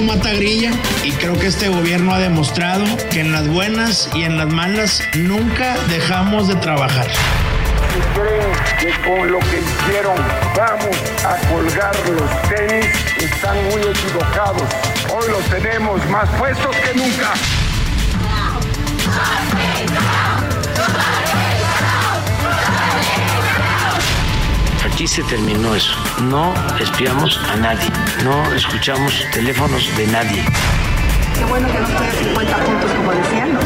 Trabajo mata grilla y creo que este gobierno ha demostrado que en las buenas y en las malas nunca dejamos de trabajar. Creen que con lo que hicieron vamos a colgar los tenis, están muy equivocados. Hoy los tenemos más puestos que nunca. Aquí se terminó eso. No espiamos a nadie. No escuchamos teléfonos de nadie. Qué bueno que no fue 50 puntos como decían.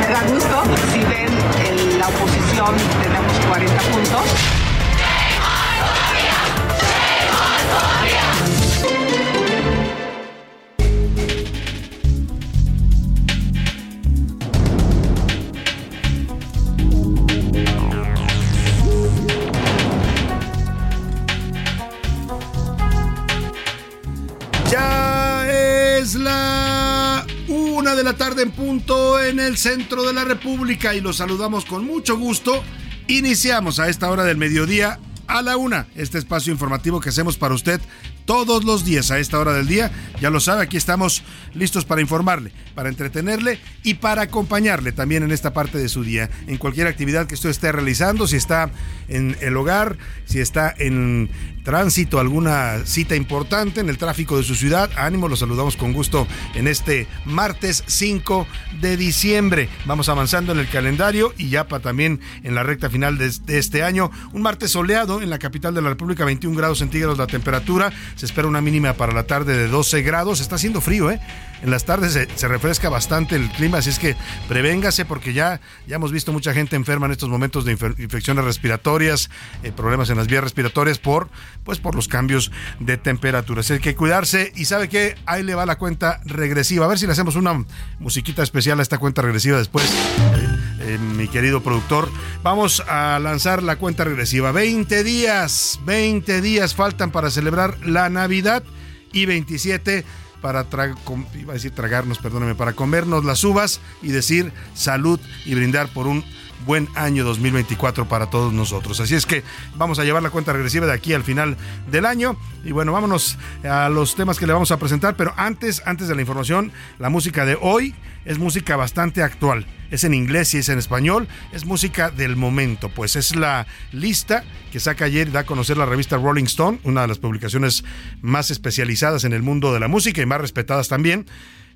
Me da gusto. Si ven en la oposición tenemos 40 puntos. La una de la tarde en punto en el centro de la República y los saludamos con mucho gusto. Iniciamos a esta hora del mediodía a la una este espacio informativo que hacemos para usted todos los días a esta hora del día. Ya lo sabe, aquí estamos listos para informarle, para entretenerle y para acompañarle también en esta parte de su día, en cualquier actividad que usted esté realizando, si está en el hogar, si está en tránsito, alguna cita importante en el tráfico de su ciudad. Ánimo, los saludamos con gusto en este martes 5 de diciembre. Vamos avanzando en el calendario y ya para también en la recta final de, este año. Un martes soleado en la capital de la República, 21 grados centígrados la temperatura. Se espera una mínima para la tarde de 12 grados. Está haciendo frío, ¿eh? En las tardes se, refresca bastante el clima, así es que prevéngase porque ya, ya hemos visto mucha gente enferma en estos momentos de infecciones respiratorias, eh, problemas en las vías respiratorias por, pues por los cambios de temperatura. Así que hay que cuidarse y sabe que ahí le va la cuenta regresiva. A ver si le hacemos una musiquita especial a esta cuenta regresiva después, eh, eh, mi querido productor. Vamos a lanzar la cuenta regresiva. 20 días, 20 días faltan para celebrar la Navidad y 27 para tra- iba a decir tragarnos, perdóneme, para comernos las uvas y decir salud y brindar por un buen año 2024 para todos nosotros. Así es que vamos a llevar la cuenta regresiva de aquí al final del año y bueno, vámonos a los temas que le vamos a presentar, pero antes antes de la información, la música de hoy es música bastante actual. Es en inglés y es en español, es música del momento, pues es la lista que saca ayer y da a conocer la revista Rolling Stone, una de las publicaciones más especializadas en el mundo de la música y más respetadas también.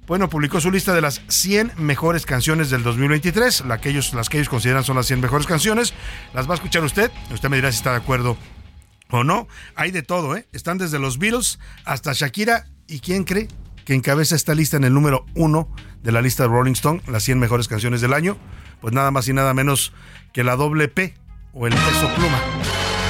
Bueno, publicó su lista de las 100 mejores canciones del 2023, la que ellos, las que ellos consideran son las 100 mejores canciones. Las va a escuchar usted, usted me dirá si está de acuerdo o no. Hay de todo, ¿eh? Están desde los Beatles hasta Shakira. ¿Y quién cree que encabeza esta lista en el número uno de la lista de Rolling Stone, las 100 mejores canciones del año? Pues nada más y nada menos que la doble P o el peso pluma,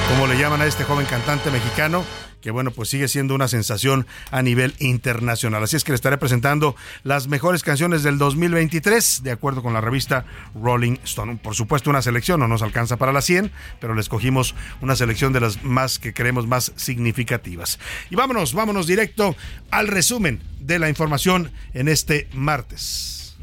como le llaman a este joven cantante mexicano que bueno, pues sigue siendo una sensación a nivel internacional. Así es que le estaré presentando las mejores canciones del 2023, de acuerdo con la revista Rolling Stone. Por supuesto, una selección no nos alcanza para las 100, pero le escogimos una selección de las más que creemos más significativas. Y vámonos, vámonos directo al resumen de la información en este martes.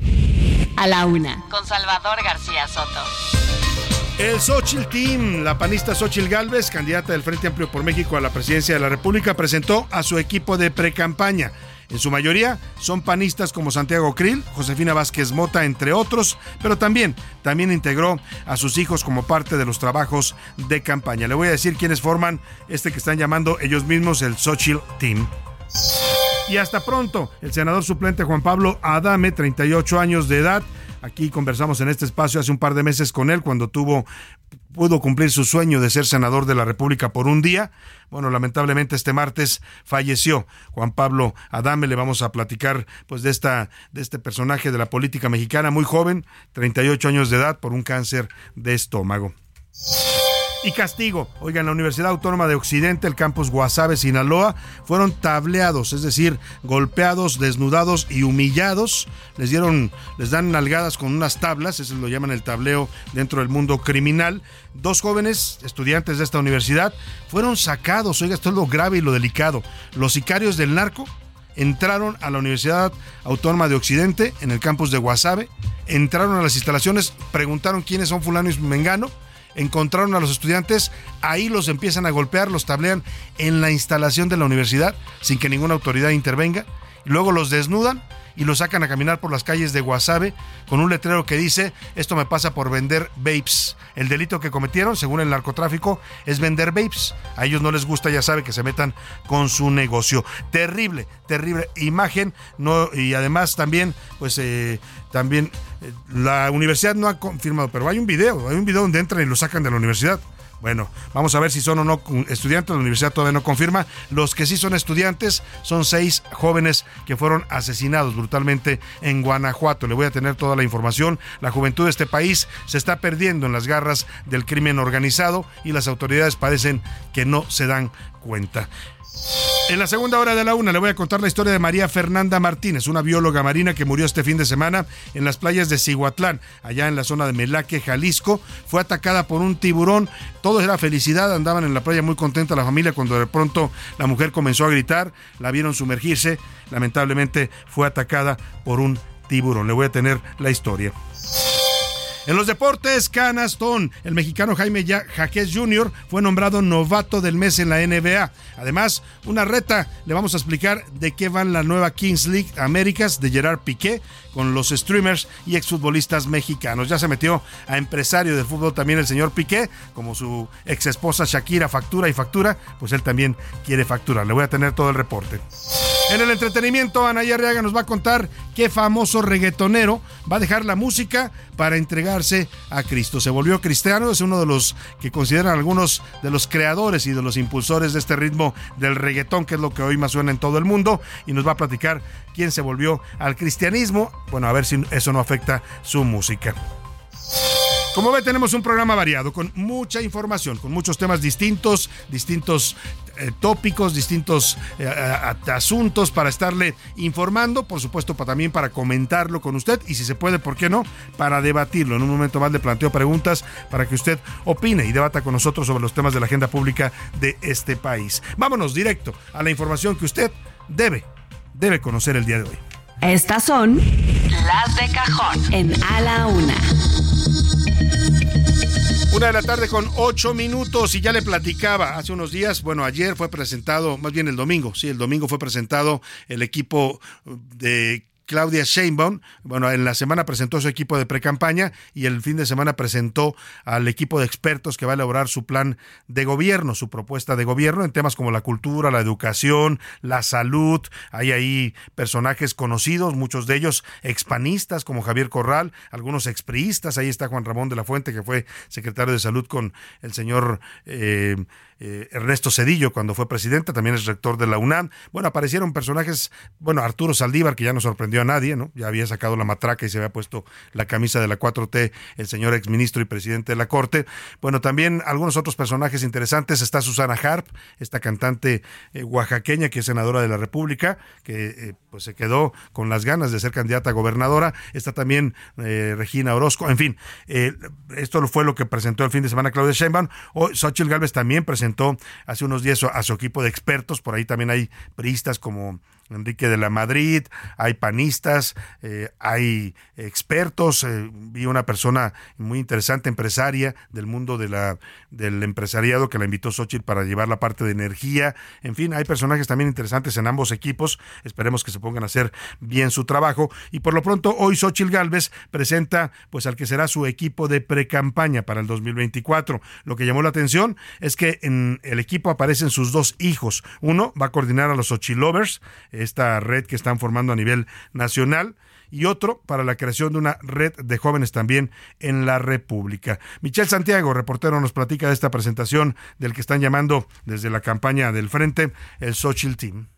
A la una. Con Salvador García Soto. El Xochitl Team, la panista Xochitl Galvez, candidata del Frente Amplio por México a la presidencia de la República, presentó a su equipo de precampaña. En su mayoría son panistas como Santiago Krill, Josefina Vázquez Mota, entre otros, pero también, también integró a sus hijos como parte de los trabajos de campaña. Le voy a decir quiénes forman este que están llamando ellos mismos el Xochitl Team. Y hasta pronto, el senador suplente Juan Pablo Adame, 38 años de edad. Aquí conversamos en este espacio hace un par de meses con él cuando tuvo pudo cumplir su sueño de ser senador de la República por un día. Bueno, lamentablemente este martes falleció Juan Pablo Adame. Le vamos a platicar pues de esta de este personaje de la política mexicana muy joven, 38 años de edad por un cáncer de estómago. Y castigo. Oigan, la Universidad Autónoma de Occidente, el campus Guasave, Sinaloa, fueron tableados, es decir, golpeados, desnudados y humillados. Les dieron, les dan nalgadas con unas tablas, eso lo llaman el tableo dentro del mundo criminal. Dos jóvenes estudiantes de esta universidad fueron sacados. Oiga, esto es lo grave y lo delicado. Los sicarios del narco entraron a la Universidad Autónoma de Occidente, en el campus de Guasave, entraron a las instalaciones, preguntaron quiénes son fulano y mengano encontraron a los estudiantes, ahí los empiezan a golpear, los tablean en la instalación de la universidad sin que ninguna autoridad intervenga, luego los desnudan y los sacan a caminar por las calles de Guasave con un letrero que dice, esto me pasa por vender vapes. El delito que cometieron, según el narcotráfico, es vender vapes. A ellos no les gusta, ya sabe, que se metan con su negocio. Terrible, terrible imagen. No, y además también, pues eh, también eh, la universidad no ha confirmado, pero hay un video, hay un video donde entran y lo sacan de la universidad. Bueno, vamos a ver si son o no estudiantes. La universidad todavía no confirma. Los que sí son estudiantes son seis jóvenes que fueron asesinados brutalmente en Guanajuato. Le voy a tener toda la información. La juventud de este país se está perdiendo en las garras del crimen organizado y las autoridades parecen que no se dan cuenta. En la segunda hora de la una le voy a contar la historia de María Fernanda Martínez, una bióloga marina que murió este fin de semana en las playas de Cihuatlán, allá en la zona de Melaque, Jalisco. Fue atacada por un tiburón. Todo era felicidad, andaban en la playa muy contenta la familia cuando de pronto la mujer comenzó a gritar, la vieron sumergirse. Lamentablemente fue atacada por un tiburón. Le voy a tener la historia. En los deportes, Canastón, el mexicano Jaime Jaquez Jr. fue nombrado novato del mes en la NBA. Además, una reta, le vamos a explicar de qué van la nueva Kings League Américas de Gerard Piqué con los streamers y exfutbolistas mexicanos. Ya se metió a empresario de fútbol también el señor Piqué, como su ex esposa Shakira factura y factura, pues él también quiere facturar. Le voy a tener todo el reporte. En el entretenimiento, Ana Arriaga nos va a contar qué famoso reggaetonero va a dejar la música para entregarse a Cristo. Se volvió cristiano, es uno de los que consideran algunos de los creadores y de los impulsores de este ritmo del reggaetón, que es lo que hoy más suena en todo el mundo, y nos va a platicar quién se volvió al cristianismo. Bueno, a ver si eso no afecta su música. Como ve, tenemos un programa variado, con mucha información, con muchos temas distintos, distintos eh, tópicos, distintos eh, asuntos para estarle informando, por supuesto para, también para comentarlo con usted y si se puede, ¿por qué no? Para debatirlo. En un momento más le planteo preguntas para que usted opine y debata con nosotros sobre los temas de la agenda pública de este país. Vámonos directo a la información que usted debe, debe conocer el día de hoy. Estas son las de cajón en A la Una. Una de la tarde con ocho minutos y ya le platicaba hace unos días, bueno, ayer fue presentado, más bien el domingo, sí, el domingo fue presentado el equipo de Claudia Sheinbaum, bueno, en la semana presentó su equipo de precampaña y el fin de semana presentó al equipo de expertos que va a elaborar su plan de gobierno, su propuesta de gobierno en temas como la cultura, la educación, la salud. Hay ahí personajes conocidos, muchos de ellos expanistas como Javier Corral, algunos expriistas. Ahí está Juan Ramón de la Fuente, que fue secretario de salud con el señor eh, eh, Ernesto Cedillo cuando fue presidente, también es rector de la UNAM. Bueno, aparecieron personajes, bueno, Arturo Saldívar, que ya no sorprendió a nadie, ¿no? Ya había sacado la matraca y se había puesto la camisa de la 4T, el señor exministro y presidente de la Corte. Bueno, también algunos otros personajes interesantes. Está Susana Harp, esta cantante eh, oaxaqueña que es senadora de la República, que eh, pues se quedó con las ganas de ser candidata a gobernadora. Está también Regina Orozco. En fin, esto fue lo que presentó el fin de semana Claudia Sheinbaum. Hoy Xochitl Gálvez también presentó presentó hace unos días a su equipo de expertos, por ahí también hay priistas como Enrique de la Madrid, hay panistas, eh, hay expertos, eh, vi una persona muy interesante, empresaria del mundo de la, del empresariado que la invitó Xochitl para llevar la parte de energía, en fin, hay personajes también interesantes en ambos equipos, esperemos que se pongan a hacer bien su trabajo. Y por lo pronto hoy Xochitl Galvez presenta pues al que será su equipo de precampaña para el 2024. Lo que llamó la atención es que en el equipo aparecen sus dos hijos, uno va a coordinar a los Xochilovers, esta red que están formando a nivel nacional y otro para la creación de una red de jóvenes también en la República. Michelle Santiago, reportero, nos platica de esta presentación del que están llamando desde la campaña del Frente el Social Team.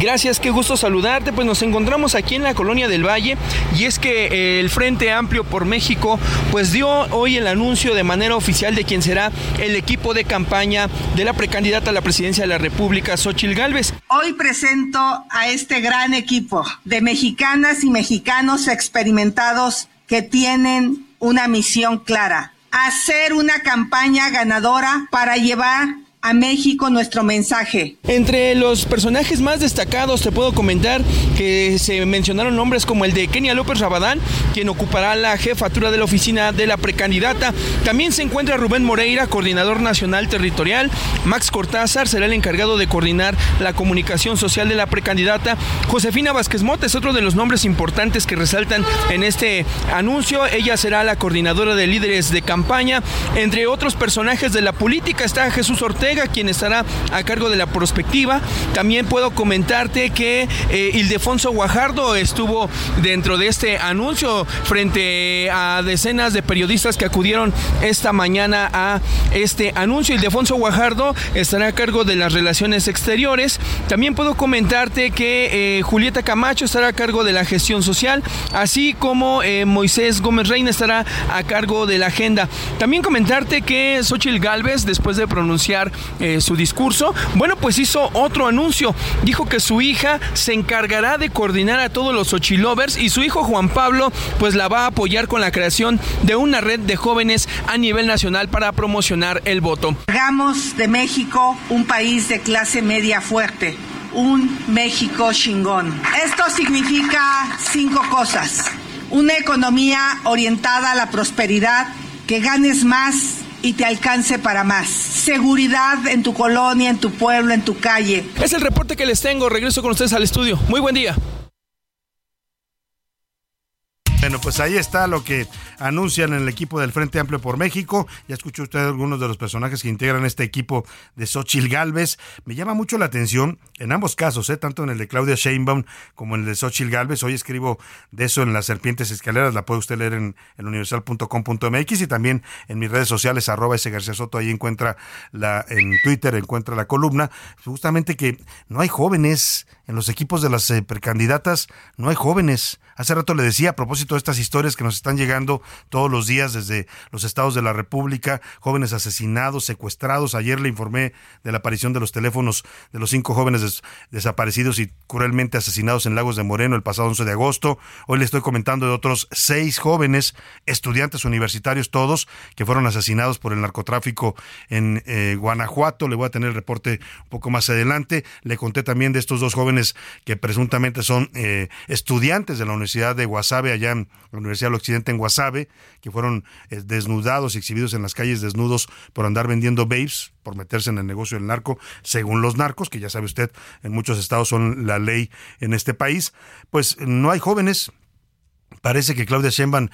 Gracias, qué gusto saludarte. Pues nos encontramos aquí en la colonia del Valle y es que eh, el Frente Amplio por México pues dio hoy el anuncio de manera oficial de quién será el equipo de campaña de la precandidata a la presidencia de la República, Xochil Gálvez. Hoy presento a este gran equipo de mexicanas y mexicanos experimentados que tienen una misión clara, hacer una campaña ganadora para llevar a México nuestro mensaje. Entre los personajes más destacados te puedo comentar que se mencionaron nombres como el de Kenia López Rabadán, quien ocupará la jefatura de la oficina de la precandidata. También se encuentra Rubén Moreira, coordinador nacional territorial. Max Cortázar será el encargado de coordinar la comunicación social de la precandidata. Josefina Vázquez Mota es otro de los nombres importantes que resaltan en este anuncio. Ella será la coordinadora de líderes de campaña. Entre otros personajes de la política está Jesús Ortega quien estará a cargo de la prospectiva. También puedo comentarte que eh, Ildefonso Guajardo estuvo dentro de este anuncio frente a decenas de periodistas que acudieron esta mañana a este anuncio. Ildefonso Guajardo estará a cargo de las relaciones exteriores. También puedo comentarte que eh, Julieta Camacho estará a cargo de la gestión social, así como eh, Moisés Gómez Reina estará a cargo de la agenda. También comentarte que Xochil Gálvez, después de pronunciar eh, su discurso, bueno, pues hizo otro anuncio. Dijo que su hija se encargará de coordinar a todos los Ochilovers y su hijo Juan Pablo, pues la va a apoyar con la creación de una red de jóvenes a nivel nacional para promocionar el voto. Hagamos de México un país de clase media fuerte un México chingón. Esto significa cinco cosas. Una economía orientada a la prosperidad, que ganes más y te alcance para más. Seguridad en tu colonia, en tu pueblo, en tu calle. Es el reporte que les tengo. Regreso con ustedes al estudio. Muy buen día. Bueno, pues ahí está lo que anuncian en el equipo del Frente Amplio por México. Ya escuchó usted algunos de los personajes que integran este equipo de Xochil Galvez. Me llama mucho la atención en ambos casos, ¿eh? tanto en el de Claudia Sheinbaum como en el de Xochil Galvez. Hoy escribo de eso en las Serpientes Escaleras, la puede usted leer en, en universal.com.mx y también en mis redes sociales, arroba ese García Soto, ahí encuentra la, en Twitter encuentra la columna. Justamente que no hay jóvenes en los equipos de las eh, precandidatas, no hay jóvenes. Hace rato le decía a propósito de estas historias que nos están llegando todos los días desde los estados de la República, jóvenes asesinados, secuestrados. Ayer le informé de la aparición de los teléfonos de los cinco jóvenes desaparecidos y cruelmente asesinados en Lagos de Moreno el pasado 11 de agosto. Hoy le estoy comentando de otros seis jóvenes, estudiantes universitarios todos, que fueron asesinados por el narcotráfico en eh, Guanajuato. Le voy a tener el reporte un poco más adelante. Le conté también de estos dos jóvenes que presuntamente son eh, estudiantes de la Universidad de Guasave, allá en la Universidad del Occidente en Guasave, que fueron eh, desnudados y exhibidos en las calles desnudos por andar vendiendo babes, por meterse en el negocio del narco, según los narcos, que ya sabe usted, en muchos estados son la ley en este país. Pues no hay jóvenes, parece que Claudia Sheinbaum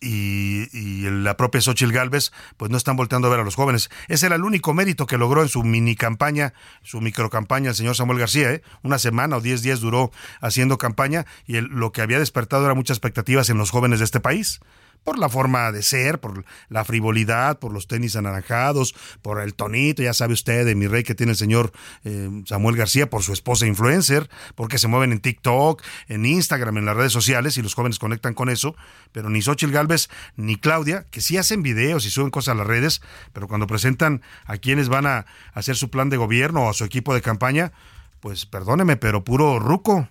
y, la propia Xochitl Galvez pues no están volteando a ver a los jóvenes. Ese era el único mérito que logró en su mini campaña, su micro campaña el señor Samuel García. ¿eh? Una semana o diez días duró haciendo campaña y lo que había despertado era muchas expectativas en los jóvenes de este país por la forma de ser, por la frivolidad, por los tenis anaranjados, por el tonito, ya sabe usted, de mi rey que tiene el señor eh, Samuel García, por su esposa influencer, porque se mueven en TikTok, en Instagram, en las redes sociales y los jóvenes conectan con eso, pero ni Xochitl Galvez ni Claudia, que sí hacen videos y suben cosas a las redes, pero cuando presentan a quienes van a hacer su plan de gobierno o a su equipo de campaña, pues perdóneme, pero puro ruco,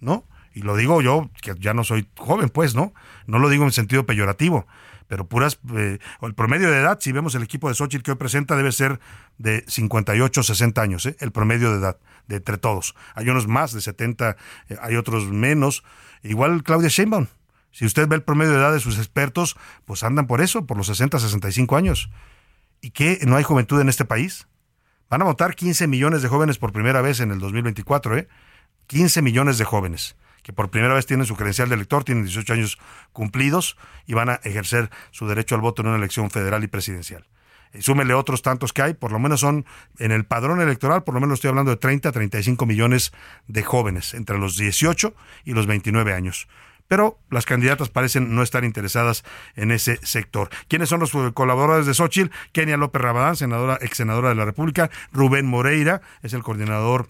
¿no? Y lo digo yo, que ya no soy joven, pues, ¿no? No lo digo en sentido peyorativo, pero puras, eh, el promedio de edad, si vemos el equipo de Xochitl que hoy presenta, debe ser de 58, 60 años, ¿eh? el promedio de edad, de entre todos. Hay unos más de 70, eh, hay otros menos. Igual Claudia Sheinbaum. Si usted ve el promedio de edad de sus expertos, pues andan por eso, por los 60, 65 años. ¿Y qué? ¿No hay juventud en este país? Van a votar 15 millones de jóvenes por primera vez en el 2024, ¿eh? 15 millones de jóvenes que por primera vez tienen su credencial de elector, tienen 18 años cumplidos y van a ejercer su derecho al voto en una elección federal y presidencial. súmele otros tantos que hay, por lo menos son en el padrón electoral, por lo menos estoy hablando de 30 a 35 millones de jóvenes entre los 18 y los 29 años pero las candidatas parecen no estar interesadas en ese sector. ¿Quiénes son los colaboradores de Xochitl? Kenia López Rabadán, senadora, ex senadora de la República, Rubén Moreira, es el coordinador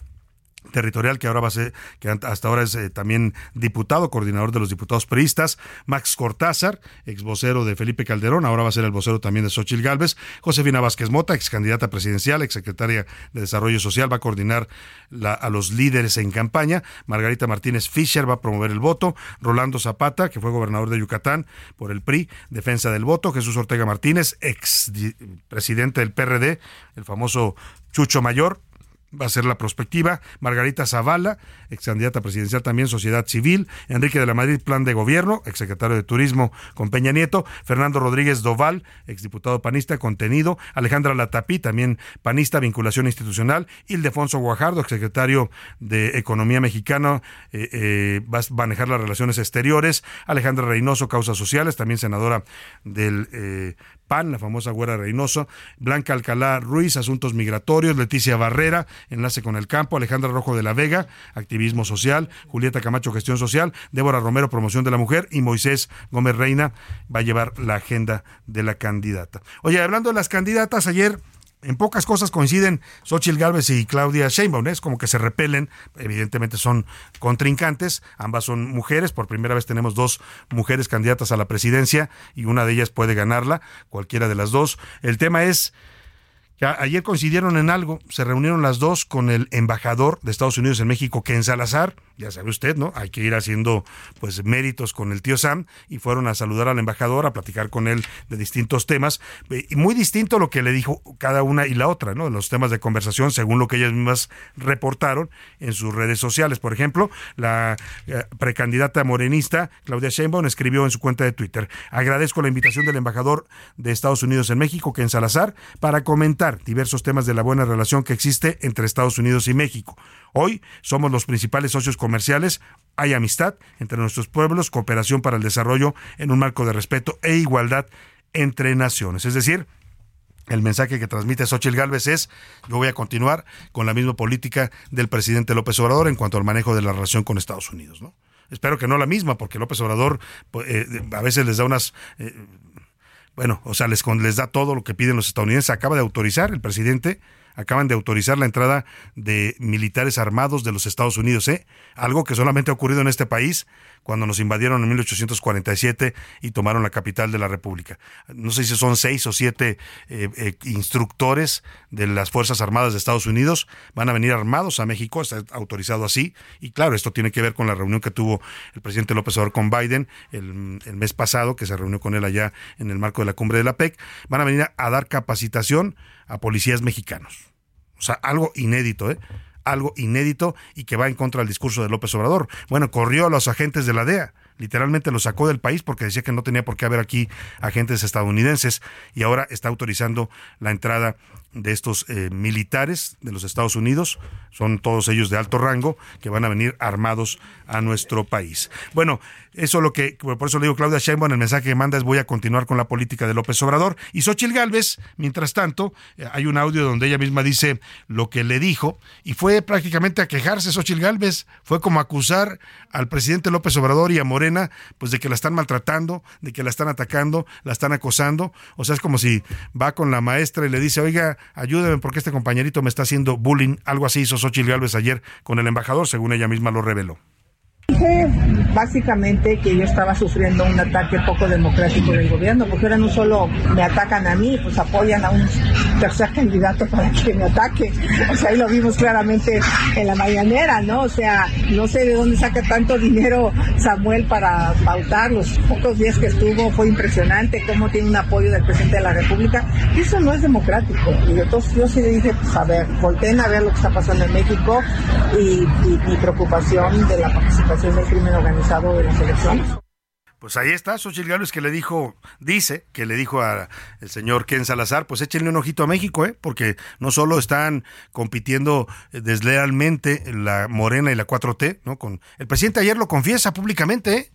territorial que ahora va a ser, que hasta ahora es eh, también diputado, coordinador de los diputados peristas, Max Cortázar, ex vocero de Felipe Calderón, ahora va a ser el vocero también de Xochil Gálvez, Josefina Vázquez Mota, ex candidata presidencial, ex secretaria de Desarrollo Social, va a coordinar a los líderes en campaña, Margarita Martínez Fischer va a promover el voto, Rolando Zapata, que fue gobernador de Yucatán por el PRI, defensa del voto, Jesús Ortega Martínez, ex presidente del PRD, el famoso Chucho Mayor, va a ser la prospectiva. Margarita Zavala, ex candidata presidencial también, Sociedad Civil. Enrique de la Madrid, Plan de Gobierno, ex secretario de Turismo con Peña Nieto. Fernando Rodríguez Doval, ex diputado panista, contenido. Alejandra Latapí, también panista, vinculación institucional. Ildefonso Guajardo, ex secretario de Economía Mexicana, eh, eh, va a manejar las relaciones exteriores. Alejandra Reynoso, causas sociales, también senadora del eh, la famosa Güera Reynoso, Blanca Alcalá Ruiz, Asuntos Migratorios, Leticia Barrera, Enlace con el Campo, Alejandra Rojo de la Vega, Activismo Social, Julieta Camacho, Gestión Social, Débora Romero, Promoción de la Mujer y Moisés Gómez Reina va a llevar la agenda de la candidata. Oye, hablando de las candidatas, ayer en pocas cosas coinciden Xochitl Gálvez y Claudia Sheinbaum, es como que se repelen, evidentemente son contrincantes, ambas son mujeres, por primera vez tenemos dos mujeres candidatas a la presidencia y una de ellas puede ganarla, cualquiera de las dos. El tema es ayer coincidieron en algo, se reunieron las dos con el embajador de Estados Unidos en México, Ken Salazar, ya sabe usted, ¿no? Hay que ir haciendo pues méritos con el tío Sam y fueron a saludar al embajador, a platicar con él de distintos temas y muy distinto lo que le dijo cada una y la otra, ¿no? Los temas de conversación según lo que ellas mismas reportaron en sus redes sociales. Por ejemplo, la eh, precandidata morenista Claudia Sheinbaum escribió en su cuenta de Twitter: "Agradezco la invitación del embajador de Estados Unidos en México, Ken Salazar, para comentar diversos temas de la buena relación que existe entre Estados Unidos y México. Hoy somos los principales socios comerciales, hay amistad entre nuestros pueblos, cooperación para el desarrollo en un marco de respeto e igualdad entre naciones. Es decir, el mensaje que transmite Xochitl Gálvez es, yo voy a continuar con la misma política del presidente López Obrador en cuanto al manejo de la relación con Estados Unidos, ¿no? Espero que no la misma, porque López Obrador pues, eh, a veces les da unas eh, bueno, o sea, les, les da todo lo que piden los estadounidenses. Acaba de autorizar el presidente acaban de autorizar la entrada de militares armados de los Estados Unidos, ¿eh? Algo que solamente ha ocurrido en este país cuando nos invadieron en 1847 y tomaron la capital de la República. No sé si son seis o siete eh, eh, instructores de las Fuerzas Armadas de Estados Unidos, van a venir armados a México, está autorizado así, y claro, esto tiene que ver con la reunión que tuvo el presidente López Obrador con Biden el, el mes pasado, que se reunió con él allá en el marco de la cumbre de la PEC, van a venir a dar capacitación a policías mexicanos. O sea, algo inédito, ¿eh? Algo inédito y que va en contra del discurso de López Obrador. Bueno, corrió a los agentes de la DEA literalmente lo sacó del país porque decía que no tenía por qué haber aquí agentes estadounidenses y ahora está autorizando la entrada de estos eh, militares de los Estados Unidos, son todos ellos de alto rango, que van a venir armados a nuestro país. Bueno, eso es lo que, por eso le digo Claudia Sheinbaum, el mensaje que manda es voy a continuar con la política de López Obrador. Y Xochil Gálvez, mientras tanto, eh, hay un audio donde ella misma dice lo que le dijo, y fue prácticamente a quejarse Xochil Gálvez, fue como acusar al presidente López Obrador y a Morena, pues de que la están maltratando, de que la están atacando, la están acosando, o sea, es como si va con la maestra y le dice, oiga, ayúdeme porque este compañerito me está haciendo bullying. Algo así hizo Xochitl Gálvez ayer con el embajador, según ella misma lo reveló. Básicamente que yo estaba sufriendo un ataque poco democrático del gobierno, porque ahora no solo me atacan a mí, pues apoyan a un tercer candidato para que me ataque. O sea, ahí lo vimos claramente en la mañanera, ¿no? O sea, no sé de dónde saca tanto dinero Samuel para pautar. Los pocos días que estuvo fue impresionante cómo tiene un apoyo del presidente de la República. Eso no es democrático. Y entonces yo sí dije, pues a ver, volteen a ver lo que está pasando en México y mi preocupación de la participación del crimen organizado Pues ahí está, Xochitl Gálvez que le dijo, dice, que le dijo al señor Ken Salazar, pues échenle un ojito a México, ¿eh? porque no solo están compitiendo deslealmente la Morena y la 4T, ¿no? Con, el presidente ayer lo confiesa públicamente, ¿eh?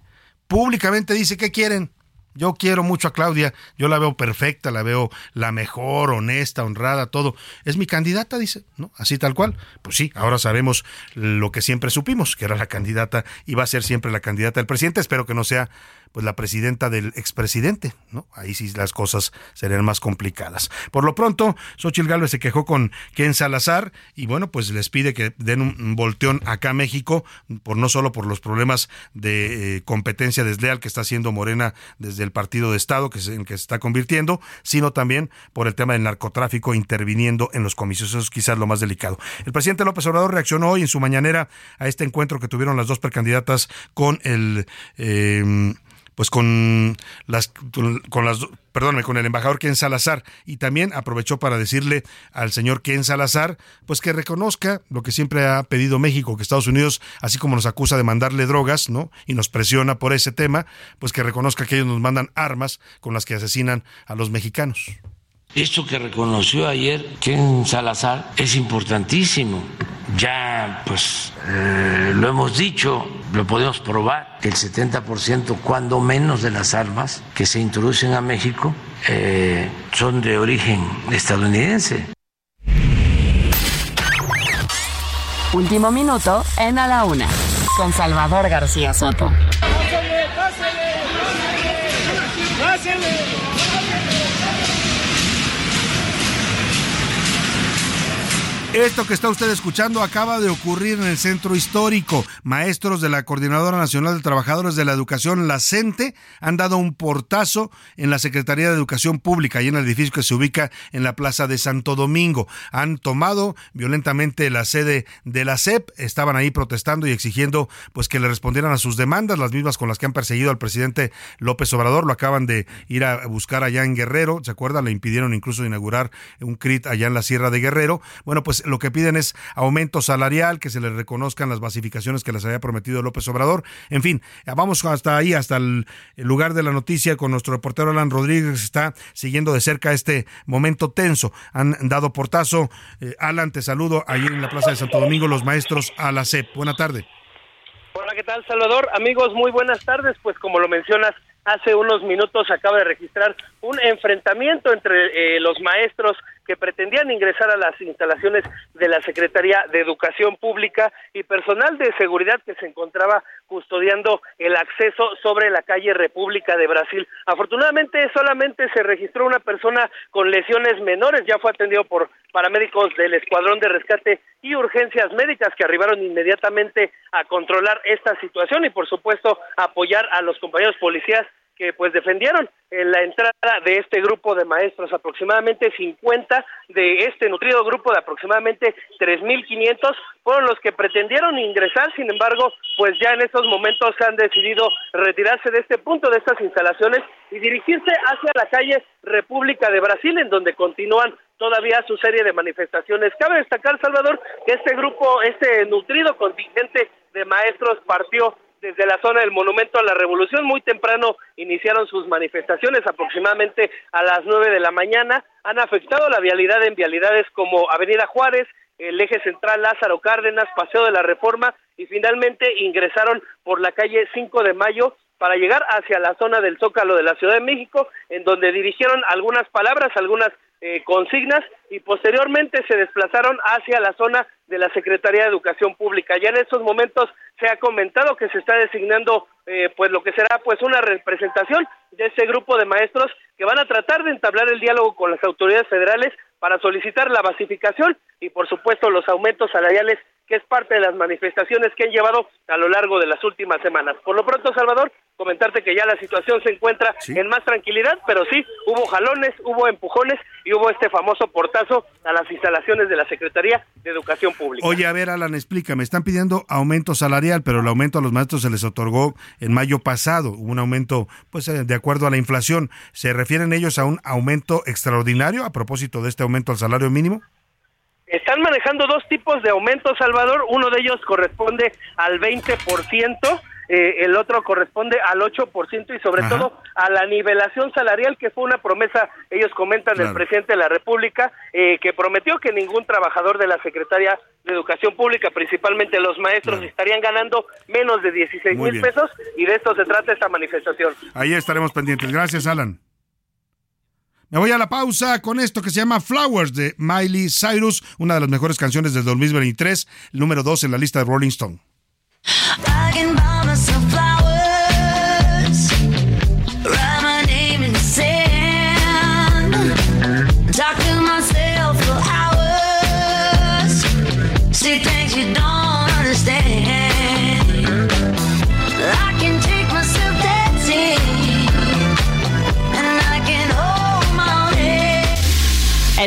Públicamente dice, ¿qué quieren? Yo quiero mucho a Claudia, yo la veo perfecta, la veo la mejor, honesta, honrada, todo. Es mi candidata, dice, ¿no? Así tal cual. Pues sí, ahora sabemos lo que siempre supimos, que era la candidata y va a ser siempre la candidata del presidente. Espero que no sea pues la presidenta del expresidente, ¿no? Ahí sí las cosas serían más complicadas. Por lo pronto, Xochitl Gálvez se quejó con Ken Salazar y bueno, pues les pide que den un volteón acá a México, por no solo por los problemas de eh, competencia desleal que está haciendo Morena desde el partido de Estado que en que se está convirtiendo, sino también por el tema del narcotráfico interviniendo en los comicios. Eso es quizás lo más delicado. El presidente López Obrador reaccionó hoy en su mañanera a este encuentro que tuvieron las dos precandidatas con el eh, pues con las con las perdóname, con el embajador Ken Salazar y también aprovechó para decirle al señor Ken Salazar pues que reconozca lo que siempre ha pedido México, que Estados Unidos, así como nos acusa de mandarle drogas, ¿no? y nos presiona por ese tema, pues que reconozca que ellos nos mandan armas con las que asesinan a los mexicanos. Esto que reconoció ayer Ken Salazar es importantísimo. Ya, pues, eh, lo hemos dicho, lo podemos probar, que el 70%, cuando menos de las armas que se introducen a México, eh, son de origen estadounidense. Último minuto en A la Una, con Salvador García Soto. Esto que está usted escuchando acaba de ocurrir en el centro histórico. Maestros de la Coordinadora Nacional de Trabajadores de la Educación, la CENTE, han dado un portazo en la Secretaría de Educación Pública y en el edificio que se ubica en la Plaza de Santo Domingo. Han tomado violentamente la sede de la SEP, estaban ahí protestando y exigiendo pues que le respondieran a sus demandas, las mismas con las que han perseguido al presidente López Obrador. Lo acaban de ir a buscar allá en Guerrero, ¿se acuerdan? Le impidieron incluso inaugurar un CRIT allá en la Sierra de Guerrero. Bueno, pues lo que piden es aumento salarial, que se les reconozcan las basificaciones que les había prometido López Obrador. En fin, vamos hasta ahí, hasta el, lugar de la noticia con nuestro reportero Alan Rodríguez, está siguiendo de cerca este momento tenso. Han dado portazo. Eh, Alan, te saludo ahí en la Plaza de Santo Domingo, los maestros a la CEP. Buena tarde. Hola, ¿qué tal, Salvador? Amigos, muy buenas tardes. Pues como lo mencionas, hace unos minutos acaba de registrar un enfrentamiento entre eh, los maestros que pretendían ingresar a las instalaciones de la Secretaría de Educación Pública y personal de seguridad que se encontraba custodiando el acceso sobre la calle República de Brasil. Afortunadamente solamente se registró una persona con lesiones menores, ya fue atendido por paramédicos del Escuadrón de Rescate y Urgencias Médicas que arribaron inmediatamente a controlar esta situación y por supuesto apoyar a los compañeros policías que pues defendieron en la entrada de este grupo de maestros, aproximadamente 50 de este nutrido grupo de aproximadamente 3.500 fueron los que pretendieron ingresar, sin embargo, pues ya en estos momentos han decidido retirarse de este punto, de estas instalaciones y dirigirse hacia la calle República de Brasil, en donde continúan todavía su serie de manifestaciones. Cabe destacar, Salvador, que este grupo, este nutrido contingente de maestros partió desde la zona del Monumento a la Revolución. Muy temprano iniciaron sus manifestaciones, aproximadamente a las nueve de la mañana. Han afectado la vialidad en vialidades como Avenida Juárez, el eje central Lázaro Cárdenas, Paseo de la Reforma y finalmente ingresaron por la calle 5 de Mayo para llegar hacia la zona del Zócalo de la Ciudad de México, en donde dirigieron algunas palabras, algunas eh, consignas y posteriormente se desplazaron hacia la zona de la Secretaría de Educación Pública. Ya en estos momentos se ha comentado que se está designando eh, pues lo que será pues una representación de ese grupo de maestros que van a tratar de entablar el diálogo con las autoridades federales para solicitar la basificación y por supuesto los aumentos salariales que es parte de las manifestaciones que han llevado a lo largo de las últimas semanas. Por lo pronto, Salvador, comentarte que ya la situación se encuentra en más tranquilidad, pero sí, hubo jalones, hubo empujones y hubo este famoso portazo a las instalaciones de la Secretaría de Educación Pública. Oye, a ver, Alan, explícame, están pidiendo aumento salarial, pero el aumento a los maestros se les otorgó en mayo pasado, hubo un aumento, pues, eh, de acuerdo a la inflación. ¿Se refieren ellos a un aumento extraordinario a propósito de este aumento al salario mínimo? Están manejando dos tipos de aumentos, Salvador. Uno de ellos corresponde al 20%. Eh, el otro corresponde al 8% y sobre todo a la nivelación salarial, que fue una promesa, ellos comentan, del presidente de la República, eh, que prometió que ningún trabajador de la Secretaría de Educación Pública, principalmente los maestros, estarían ganando menos de 16 mil pesos y de esto se trata esta manifestación. Ahí estaremos pendientes. Gracias, Alan. Me voy a la pausa con esto que se llama Flowers de Miley Cyrus, una de las mejores canciones del 2023, número 2 en la lista de Rolling Stone.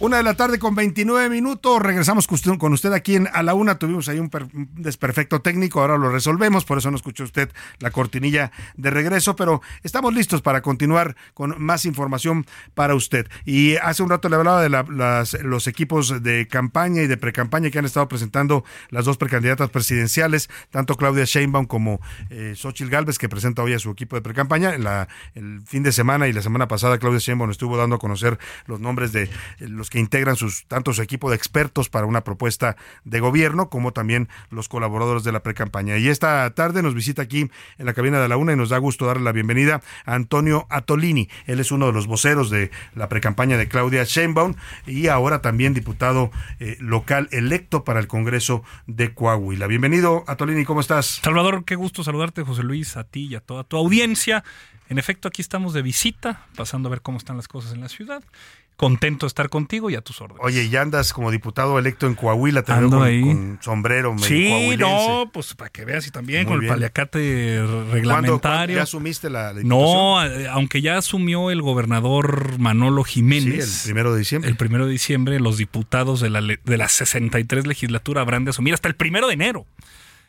Una de la tarde con 29 minutos. Regresamos con usted aquí en A la Una. Tuvimos ahí un, desperfecto técnico. Ahora lo resolvemos. Por eso no escuchó usted la cortinilla de regreso. Pero estamos listos para continuar con más información para usted. Y hace un rato le hablaba de los equipos de campaña y de precampaña que han estado presentando las dos precandidatas presidenciales, tanto Claudia Sheinbaum como eh, Xochitl Galvez, que presenta hoy a su equipo de precampaña. La, el fin de semana y la semana pasada, Claudia Sheinbaum estuvo dando a conocer los nombres de eh, que integran sus tanto su equipo de expertos para una propuesta de gobierno, como también los colaboradores de la precampaña. Y esta tarde nos visita aquí en la cabina de la UNA y nos da gusto darle la bienvenida a Antonio Atolini. Él es uno de los voceros de la precampaña de Claudia Sheinbaum y ahora también diputado eh, local electo para el Congreso de Coahuila. Bienvenido, Atolini, ¿cómo estás? Salvador, qué gusto saludarte, José Luis, a ti y a toda tu audiencia. En efecto, aquí estamos de visita, pasando a ver cómo están las cosas en la ciudad contento de estar contigo y a tus órdenes. Oye, ya andas como diputado electo en Coahuila, te Ando con, ahí. sombrero medio Sí, no, pues para que veas y también con el paliacate reglamentario. ¿Ya asumiste la diputación? No, aunque ya asumió el gobernador Manolo Jiménez. Sí, el primero de diciembre. El primero de diciembre, los diputados de la, de la 63 legislatura habrán de asumir hasta el primero de enero.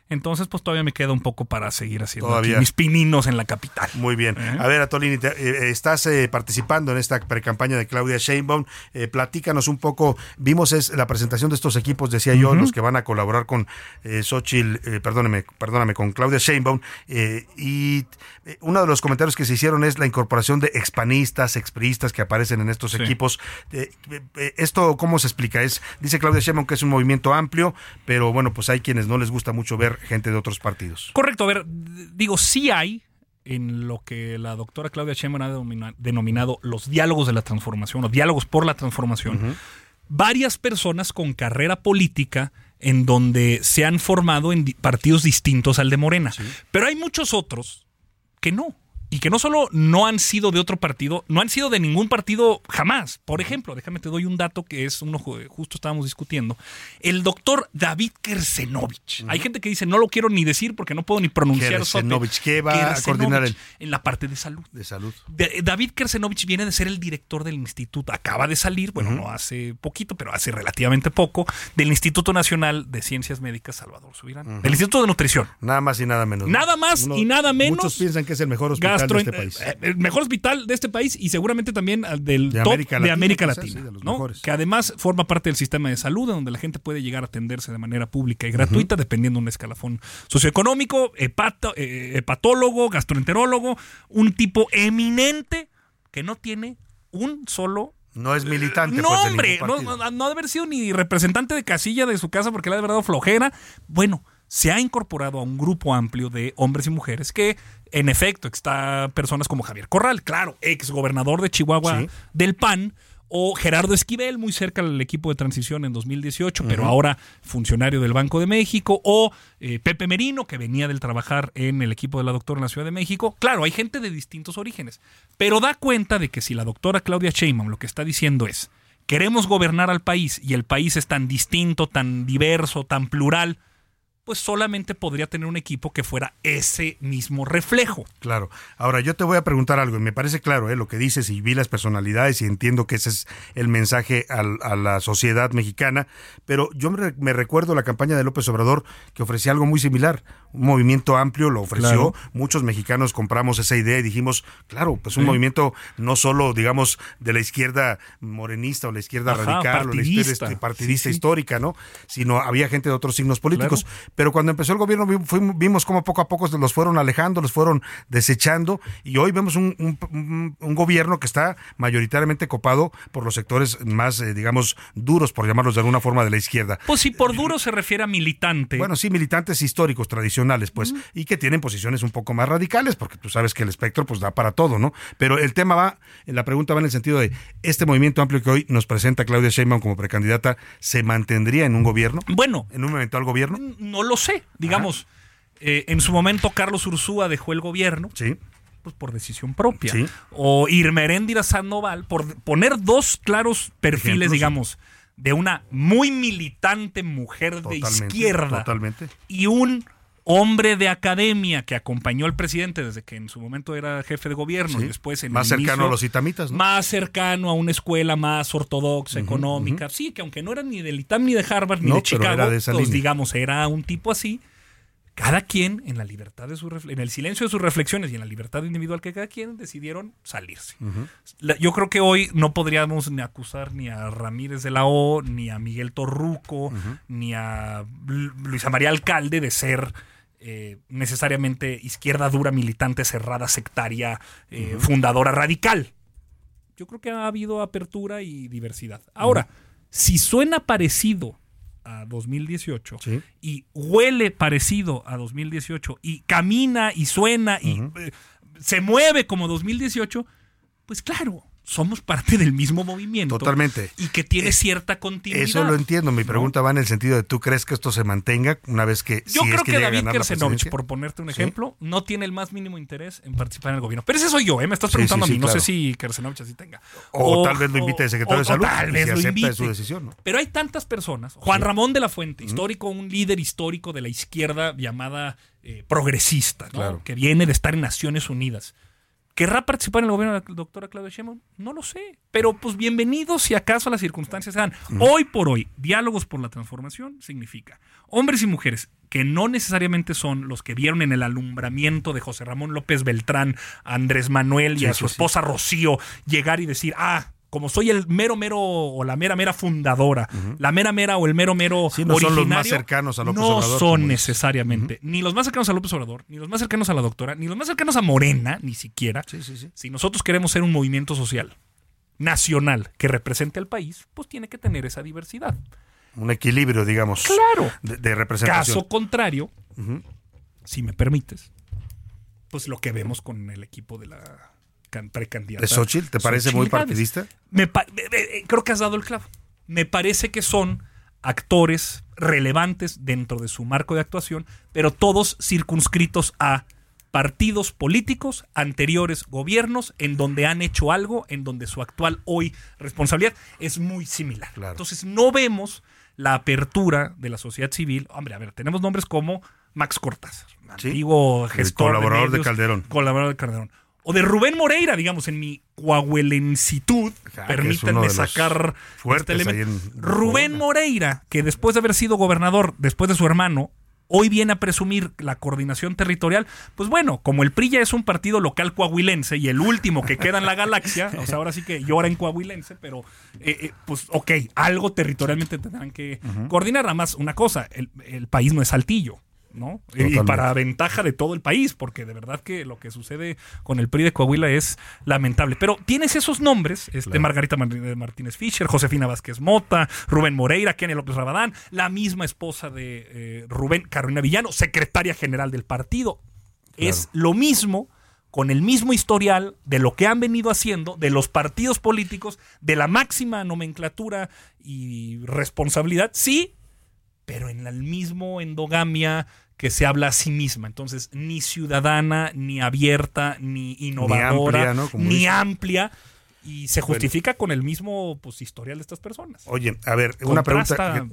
Entonces, pues todavía me queda un poco para seguir haciendo mis pininos en la capital. Muy bien. ¿Eh? A ver, Atolini, eh, estás eh, participando en esta precampaña de Claudia Sheinbaum. platícanos un poco. Vimos es la presentación de estos equipos, decía yo, los que van a colaborar con Xochitl, perdóname, perdóname, con Claudia Sheinbaum. y uno de los comentarios que se hicieron es la incorporación de expanistas, expriistas que aparecen en estos equipos. ¿Esto cómo se explica? Es, dice Claudia Sheinbaum que es un movimiento amplio, pero bueno, pues hay quienes no les gusta mucho ver gente de otros partidos. Correcto, a ver, digo, sí hay en lo que la doctora Claudia Sheinbaum ha denominado los diálogos de la transformación o diálogos por la transformación, varias personas con carrera política en donde se han formado en partidos distintos al de Morena. Pero hay muchos otros que no y que no solo no han sido de otro partido, no han sido de ningún partido jamás. Por ejemplo, déjame te doy un dato que es uno justo estábamos discutiendo. El doctor David Kersenovich. Hay gente que dice, no lo quiero ni decir porque no puedo ni pronunciar. Kersenovich, ¿qué va a coordinar en la parte de salud? De salud. David Kersenovich viene de ser el director del instituto. Acaba de salir, bueno, no hace poquito, pero hace relativamente poco, del Instituto Nacional de Ciencias Médicas Salvador Subirán. Del Instituto de Nutrición. Nada más y nada menos. Nada más y nada menos. Muchos piensan que es el mejor hospital de este país. Eh, el mejor hospital de este país y seguramente también del de top América de América Latina. que además forma parte del sistema de salud, donde la gente puede llegar a atenderse de manera pública y gratuita, dependiendo de un escalafón socioeconómico, hepato, eh, hepatólogo, gastroenterólogo, un tipo eminente que no tiene un solo no es militante. No, pues, hombre, no, no, no, haber sido ni representante de casilla de su casa porque le ha de verdad flojera. Bueno, se ha incorporado a un grupo amplio de hombres y mujeres que, en efecto, está personas como Javier Corral, claro, ex gobernador de Chihuahua del PAN, o Gerardo Esquivel, muy cerca del equipo de transición en 2018, pero ahora funcionario del Banco de México, o eh, Pepe Merino, que venía del trabajar en el equipo de la doctora en la Ciudad de México. Claro, hay gente de distintos orígenes, pero da cuenta de que si la doctora Claudia Sheinbaum lo que está diciendo es, queremos gobernar al país y el país es tan distinto, tan diverso, tan plural, pues solamente podría tener un equipo que fuera ese mismo reflejo. Claro. Ahora, yo te voy a preguntar algo, y me parece claro ¿eh? lo que dices, y vi las personalidades, y entiendo que ese es el mensaje a la sociedad mexicana, pero yo me, recuerdo la campaña de López Obrador que ofrecía algo muy similar, un movimiento amplio lo ofreció, muchos mexicanos compramos esa idea y dijimos, claro, pues un movimiento no solo, digamos, de la izquierda morenista o la izquierda radical o la izquierda partidista histórica, ¿no? Sino había gente de otros signos políticos pero cuando empezó el gobierno vimos cómo poco a poco los fueron alejando, los fueron desechando y hoy vemos un, gobierno que está mayoritariamente copado por los sectores más, eh, digamos, duros, por llamarlos de alguna forma, de la izquierda. Pues si por duro se refiere a militante. Bueno, sí, militantes históricos, tradicionales, pues, y que tienen posiciones un poco más radicales, porque tú sabes que el espectro pues da para todo, ¿no? Pero el tema va, la pregunta va en el sentido de, ¿este movimiento amplio que hoy nos presenta Claudia Sheinbaum como precandidata se mantendría en un gobierno? Bueno. ¿En un eventual gobierno? No lo sé. Digamos, eh, en su momento Carlos Ursúa dejó el gobierno. Sí pues por decisión propia. O Irmeréndira Sandoval, por poner dos claros perfiles, digamos, de una muy militante mujer de izquierda totalmente. y un hombre de academia que acompañó al presidente desde que en su momento era jefe de gobierno y después en más cercano a los itamitas, ¿no? Más cercano a una escuela más ortodoxa, económica. Sí, que aunque no era ni del ITAM ni de Harvard ni de Chicago, pues, digamos, era un tipo así cada quien en la libertad de su en el silencio de sus reflexiones y en la libertad individual que cada quien decidieron salirse. yo creo que hoy no podríamos ni acusar ni a Ramírez de la O, ni a Miguel Torruco, ni a Luisa María Alcalde de ser eh, necesariamente izquierda dura, militante, cerrada, sectaria, eh, fundadora radical. Yo creo que ha habido apertura y diversidad. Ahora, si suena parecido a 2018 y huele parecido a 2018 y camina y suena y eh, se mueve como 2018, pues claro, somos parte del mismo movimiento. Totalmente. Y que tiene cierta continuidad. Eso lo entiendo. Mi pregunta va en el sentido de tú crees que esto se mantenga una vez que. Yo creo que, David Kersenovich, por ponerte un ejemplo, no tiene el más mínimo interés en participar en el gobierno. Pero ese soy yo, ¿eh? Me estás preguntando a mí. No sé si Kersenovich así tenga. O, tal vez lo invite de secretario de salud. tal vez lo invite. su decisión. Pero hay tantas personas. Juan Ramón de la Fuente, histórico, un líder histórico de la izquierda llamada eh, progresista, que viene de estar en Naciones Unidas ¿Querrá participar en el gobierno de la doctora Claudia Sheinbaum? No lo sé. Pero pues bienvenidos si acaso las circunstancias se dan. Hoy por hoy, diálogos por la transformación significa hombres y mujeres que no necesariamente son los que vieron en el alumbramiento de José Ramón López Beltrán, a Andrés Manuel y a su esposa Rocío llegar y decir, ah, como soy el mero mero o la mera mera fundadora, la mera mera o el mero mero no son los más cercanos a López no son necesariamente ni los más cercanos a López Obrador, ni los más cercanos a la doctora, ni los más cercanos a Morena, ni siquiera. si nosotros queremos ser un movimiento social nacional que represente al país, pues tiene que tener esa diversidad. Un equilibrio, digamos. Claro. De, representación. Caso contrario, si me permites, pues lo que vemos con el equipo de la precandidata. ¿De Xochitl? ¿Te parece muy partidista? Me creo que has dado el clavo. Me parece que son actores relevantes dentro de su marco de actuación, pero todos circunscritos a partidos políticos, anteriores gobiernos, en donde han hecho algo, en donde su actual hoy responsabilidad es muy similar. Entonces no vemos la apertura de la sociedad civil. Hombre, a ver, tenemos nombres como Max Cortázar, antiguo gestor. colaborador de, Calderón. Colaborador de Calderón o de Rubén Moreira, digamos, en mi coahuelencitud, ah, permítanme sacar este elemento. Rubén Moreira, que después de haber sido gobernador, después de su hermano, hoy viene a presumir la coordinación territorial, pues bueno, como el PRI ya es un partido local coahuilense y el último que queda en la galaxia, o sea, ahora sí que llora en coahuilense, pero eh, eh, pues ok, algo territorialmente tendrán que coordinar. Además, una cosa, el, el país no es saltillo. ¿No? Y para ventaja de todo el país, porque de verdad que lo que sucede con el PRI de Coahuila es lamentable. Pero tienes esos nombres, este Margarita Martínez Fischer, Josefina Vázquez Mota, Rubén Moreira, Kenia López Rabadán, la misma esposa de eh, Rubén, Carolina Villano, secretaria general del partido. Es lo mismo con el mismo historial de lo que han venido haciendo, de los partidos políticos, de la máxima nomenclatura y responsabilidad, sí, pero en el mismo endogamia que se habla a sí misma. Entonces, ni ciudadana, ni abierta, ni innovadora, ni amplia. y se justifica con el mismo pues, historial de estas personas. Oye, a ver, una pregunta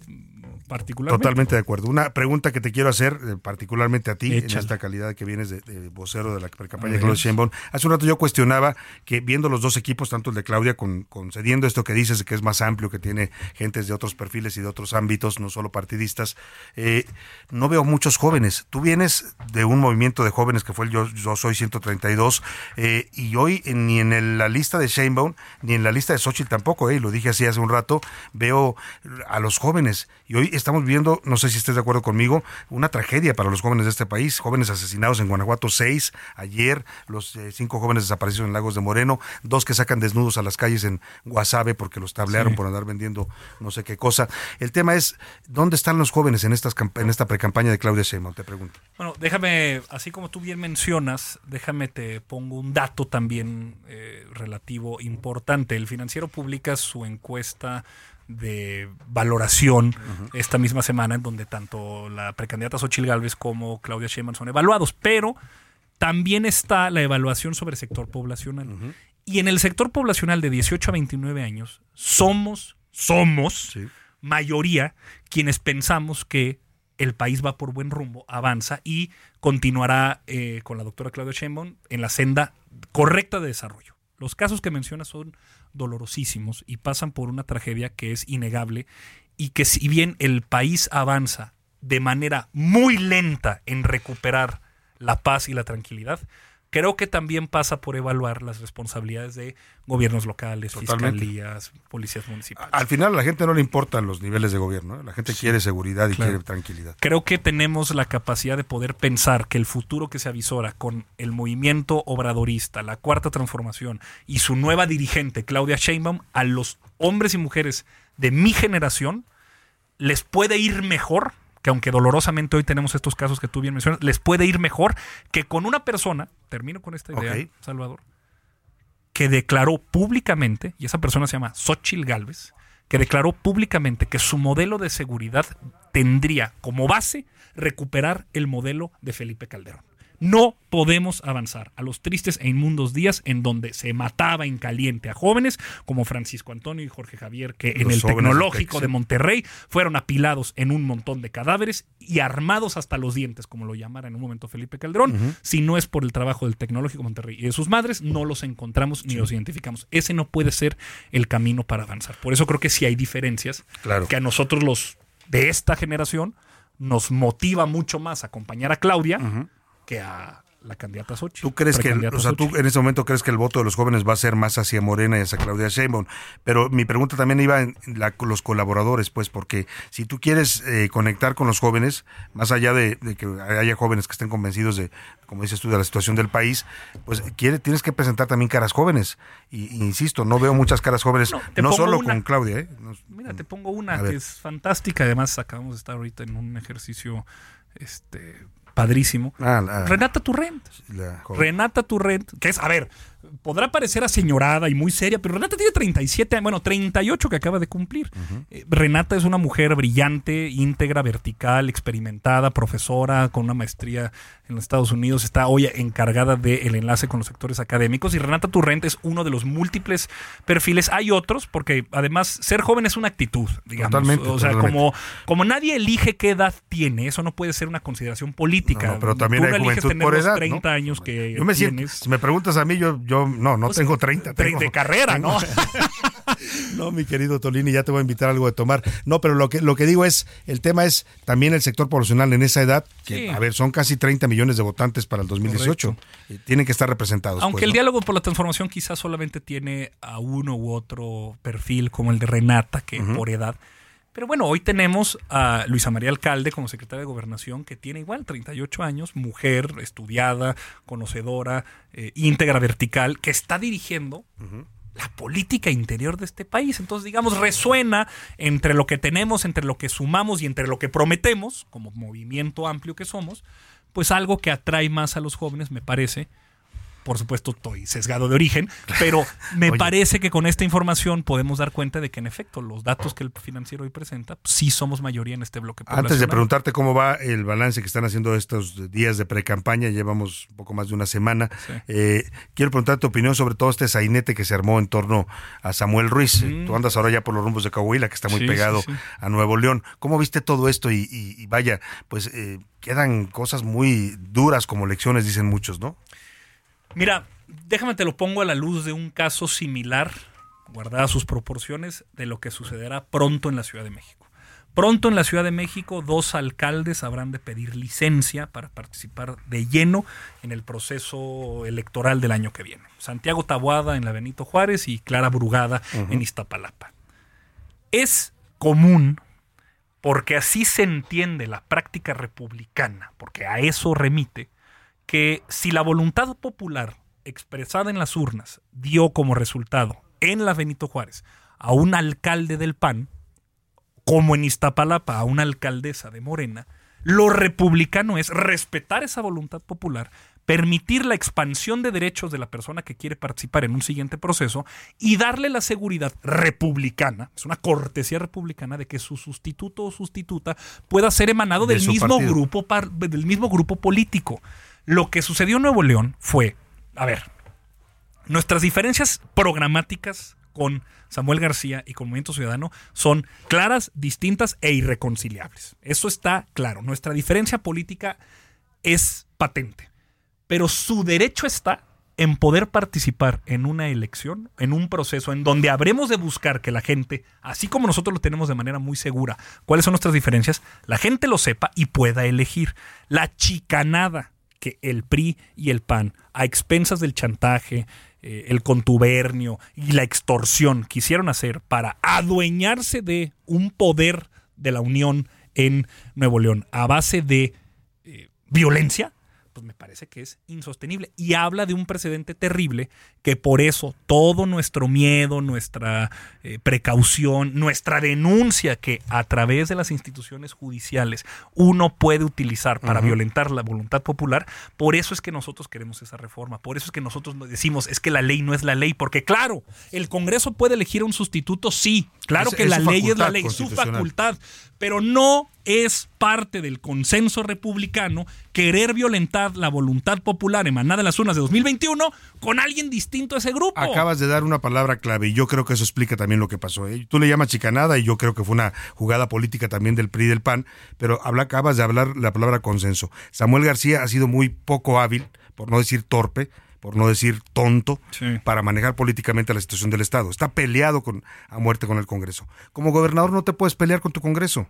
particularmente. Totalmente de acuerdo. Una pregunta que te quiero hacer, eh, particularmente a ti, en esta calidad que vienes de, vocero de la campaña de Claudia Sheinbaum. Hace un rato yo cuestionaba que viendo los dos equipos, tanto el de Claudia, con, concediendo esto que dices, que es más amplio, que tiene gentes de otros perfiles y de otros ámbitos, no solo partidistas, eh, no veo muchos jóvenes. Tú vienes de un movimiento de jóvenes que fue el Yo, yo Soy 132, eh, y hoy ni en la lista de Sheinbaum, ni en la lista de Xochitl tampoco, eh, lo dije así hace un rato, veo a los jóvenes. Y hoy estamos viendo, no sé si estés de acuerdo conmigo, una tragedia para los jóvenes de este país. Jóvenes asesinados en Guanajuato, seis ayer, los eh, cinco jóvenes desaparecidos en Lagos de Moreno, dos que sacan desnudos a las calles en Guasave porque los tablearon por andar vendiendo no sé qué cosa. El tema es, ¿dónde están los jóvenes en, estas, en esta precampaña de Claudia Sheinbaum? Te pregunto. Bueno, déjame, así como tú bien mencionas, déjame te pongo un dato también eh, relativo importante. El financiero publica su encuesta de valoración esta misma semana en donde tanto la precandidata Xochil Gálvez como Claudia Sheinbaum son evaluados, pero también está la evaluación sobre el sector poblacional. Y en el sector poblacional de 18 a 29 años somos, somos mayoría quienes pensamos que el país va por buen rumbo, avanza y continuará eh, con la doctora Claudia Sheinbaum en la senda correcta de desarrollo. Los casos que menciona son dolorosísimos y pasan por una tragedia que es innegable y que si bien el país avanza de manera muy lenta en recuperar la paz y la tranquilidad, creo que también pasa por evaluar las responsabilidades de gobiernos locales, fiscalías, policías municipales. Al final a la gente no le importan los niveles de gobierno, ¿eh? la gente quiere seguridad y quiere tranquilidad. Creo que tenemos la capacidad de poder pensar que el futuro que se avisora con el movimiento obradorista, la cuarta transformación y su nueva dirigente, Claudia Sheinbaum, a los hombres y mujeres de mi generación les puede ir mejor que aunque dolorosamente hoy tenemos estos casos que tú bien mencionas, les puede ir mejor que con una persona, termino con esta idea, Salvador, que declaró públicamente, y esa persona se llama Xochil Galvez, que declaró públicamente que su modelo de seguridad tendría como base recuperar el modelo de Felipe Calderón. No podemos avanzar a los tristes e inmundos días en donde se mataba en caliente a jóvenes como Francisco Antonio y Jorge Javier, que en el tecnológico de Monterrey fueron apilados en un montón de cadáveres y armados hasta los dientes, como lo llamara en un momento Felipe Calderón. Si no es por el trabajo del tecnológico Monterrey y de sus madres, no los encontramos ni los identificamos. Ese no puede ser el camino para avanzar. Por eso creo que sí hay diferencias claro. que a nosotros los de esta generación nos motiva mucho más acompañar a Claudia que a la candidata Xochitl. ¿Tú crees que, o sea, tú en ese momento crees que el voto de los jóvenes va a ser más hacia Morena y hacia Claudia Sheinbaum? Pero mi pregunta también iba en los colaboradores, pues, porque si tú quieres eh, conectar con los jóvenes, más allá de, que haya jóvenes que estén convencidos de, como dices tú, de la situación del país, pues quiere, tienes que presentar también caras jóvenes. Y, insisto, no veo muchas caras jóvenes, no, solo con Claudia. ¿eh? mira, te pongo una que es fantástica. Además, acabamos de estar ahorita en un ejercicio este padrísimo. Ah, Renata Turrent. Renata Turrent, que es, a ver, podrá parecer aseñorada y muy seria, pero Renata tiene 37, bueno, 38 que acaba de cumplir. Eh, Renata es una mujer brillante, íntegra, vertical, experimentada, profesora con una maestría en los Estados Unidos, está hoy encargada del enlace con los sectores académicos y Renata Turrent es uno de los múltiples perfiles. Hay otros, porque además ser joven es una actitud, digamos. Totalmente, o sea, como, como nadie elige qué edad tiene, eso no puede ser una consideración política. pero también hay juventud por edad, 30 años que yo me siento, si me preguntas a mí, yo, yo no, no pues, tengo 30. Tengo, de carrera, ¿no? no, mi querido Tolini, ya te voy a invitar algo de tomar. No, pero lo que, lo que digo es, el tema es también el sector poblacional en esa edad, que, a ver, son casi 30 millones de votantes para el 2018. tienen que estar representados. Aunque pues, el diálogo por la transformación quizás solamente tiene a uno u otro perfil, como el de Renata, que por edad. Pero bueno, hoy tenemos a Luisa María Alcalde como secretaria de Gobernación, que tiene igual 38 años, mujer, estudiada, conocedora, eh, íntegra, vertical, que está dirigiendo la política interior de este país. Entonces, digamos, resuena entre lo que tenemos, entre lo que sumamos y entre lo que prometemos, como movimiento amplio que somos, pues algo que atrae más a los jóvenes, me parece, por supuesto estoy sesgado de origen, pero me parece que con esta información podemos dar cuenta de que en efecto los datos que el financiero hoy presenta sí somos mayoría en este bloque. Antes de preguntarte cómo va el balance que están haciendo estos días de pre-campaña, llevamos un poco más de una semana, eh, quiero preguntar tu opinión sobre todo este sainete que se armó en torno a Samuel Ruiz. Mm. Tú andas ahora ya por los rumbos de Coahuila, que está muy pegado a Nuevo León. ¿Cómo viste todo esto? Y, vaya, pues eh, quedan cosas muy duras como lecciones, dicen muchos, ¿no? Mira, déjame te lo pongo a la luz de un caso similar, guardadas sus proporciones, de lo que sucederá pronto en la Ciudad de México. Pronto en la Ciudad de México, dos alcaldes habrán de pedir licencia para participar de lleno en el proceso electoral del año que viene. Santiago Taboada en la Benito Juárez y Clara Brugada en Iztapalapa. Es común porque así se entiende la práctica republicana, porque a eso remite, que si la voluntad popular expresada en las urnas dio como resultado en la Benito Juárez a un alcalde del PAN, como en Iztapalapa a una alcaldesa de Morena, lo republicano es respetar esa voluntad popular, permitir la expansión de derechos de la persona que quiere participar en un siguiente proceso y darle la seguridad republicana, es una cortesía republicana de que su sustituto o sustituta pueda ser emanado del mismo grupo del mismo grupo político. Lo que sucedió en Nuevo León fue, a ver, nuestras diferencias programáticas con Samuel García y con Movimiento Ciudadano son claras, distintas e irreconciliables. Eso está claro. Nuestra diferencia política es patente. Pero su derecho está en poder participar en una elección, en un proceso en donde habremos de buscar que la gente, así como nosotros lo tenemos de manera muy segura, cuáles son nuestras diferencias, la gente lo sepa y pueda elegir. La chicanada que el PRI y el PAN, a expensas del chantaje, eh, el contubernio y la extorsión quisieron hacer para adueñarse de un poder de la Unión en Nuevo León a base de eh, violencia, pues me parece que es insostenible. Y habla de un precedente terrible que por eso todo nuestro miedo, nuestra eh, precaución, nuestra denuncia que a través de las instituciones judiciales uno puede utilizar para violentar la voluntad popular, por eso es que nosotros queremos esa reforma, por eso es que nosotros decimos es que la ley no es la ley, porque claro, el Congreso puede elegir un sustituto, sí, claro que la ley es la ley, su facultad, pero no es parte del consenso republicano querer violentar la voluntad popular emanada de las urnas de 2021 con alguien distinto a ese grupo. Acabas de dar una palabra clave y yo creo que eso explica también lo que pasó. ¿eh? Tú le llamas chicanada y yo creo que fue una jugada política también del PRI y del PAN, pero habla, acabas de hablar la palabra consenso. Samuel García ha sido muy poco hábil, por no decir torpe, por no decir tonto, para manejar políticamente la situación del Estado. Está peleado con, a muerte con el Congreso. Como gobernador no te puedes pelear con tu Congreso.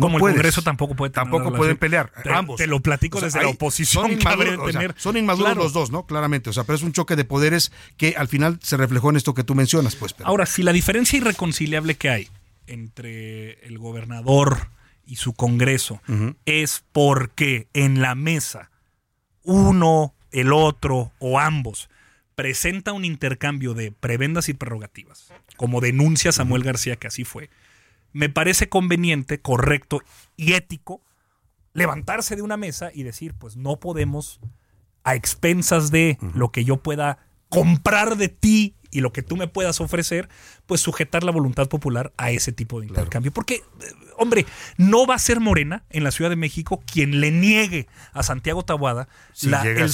No Como el Congreso tampoco puede Tampoco pueden pelear. ambos. Te lo platico desde la oposición. Son inmaduros, son inmaduros los dos, ¿no? Claramente. O sea, pero es un choque de poderes que al final se reflejó en esto que tú mencionas, pues. Ahora, si la diferencia irreconciliable que hay entre el gobernador y su Congreso es porque en la mesa uno, el otro o ambos presenta un intercambio de prebendas y prerrogativas, como denuncia Samuel García que así fue me parece conveniente, correcto y ético levantarse de una mesa y decir, pues no podemos, a expensas de lo que yo pueda comprar de ti y lo que tú me puedas ofrecer, pues sujetar la voluntad popular a ese tipo de intercambio. Porque, eh, hombre, no va a ser Morena en la Ciudad de México quien le niegue a Santiago Tabuada la, el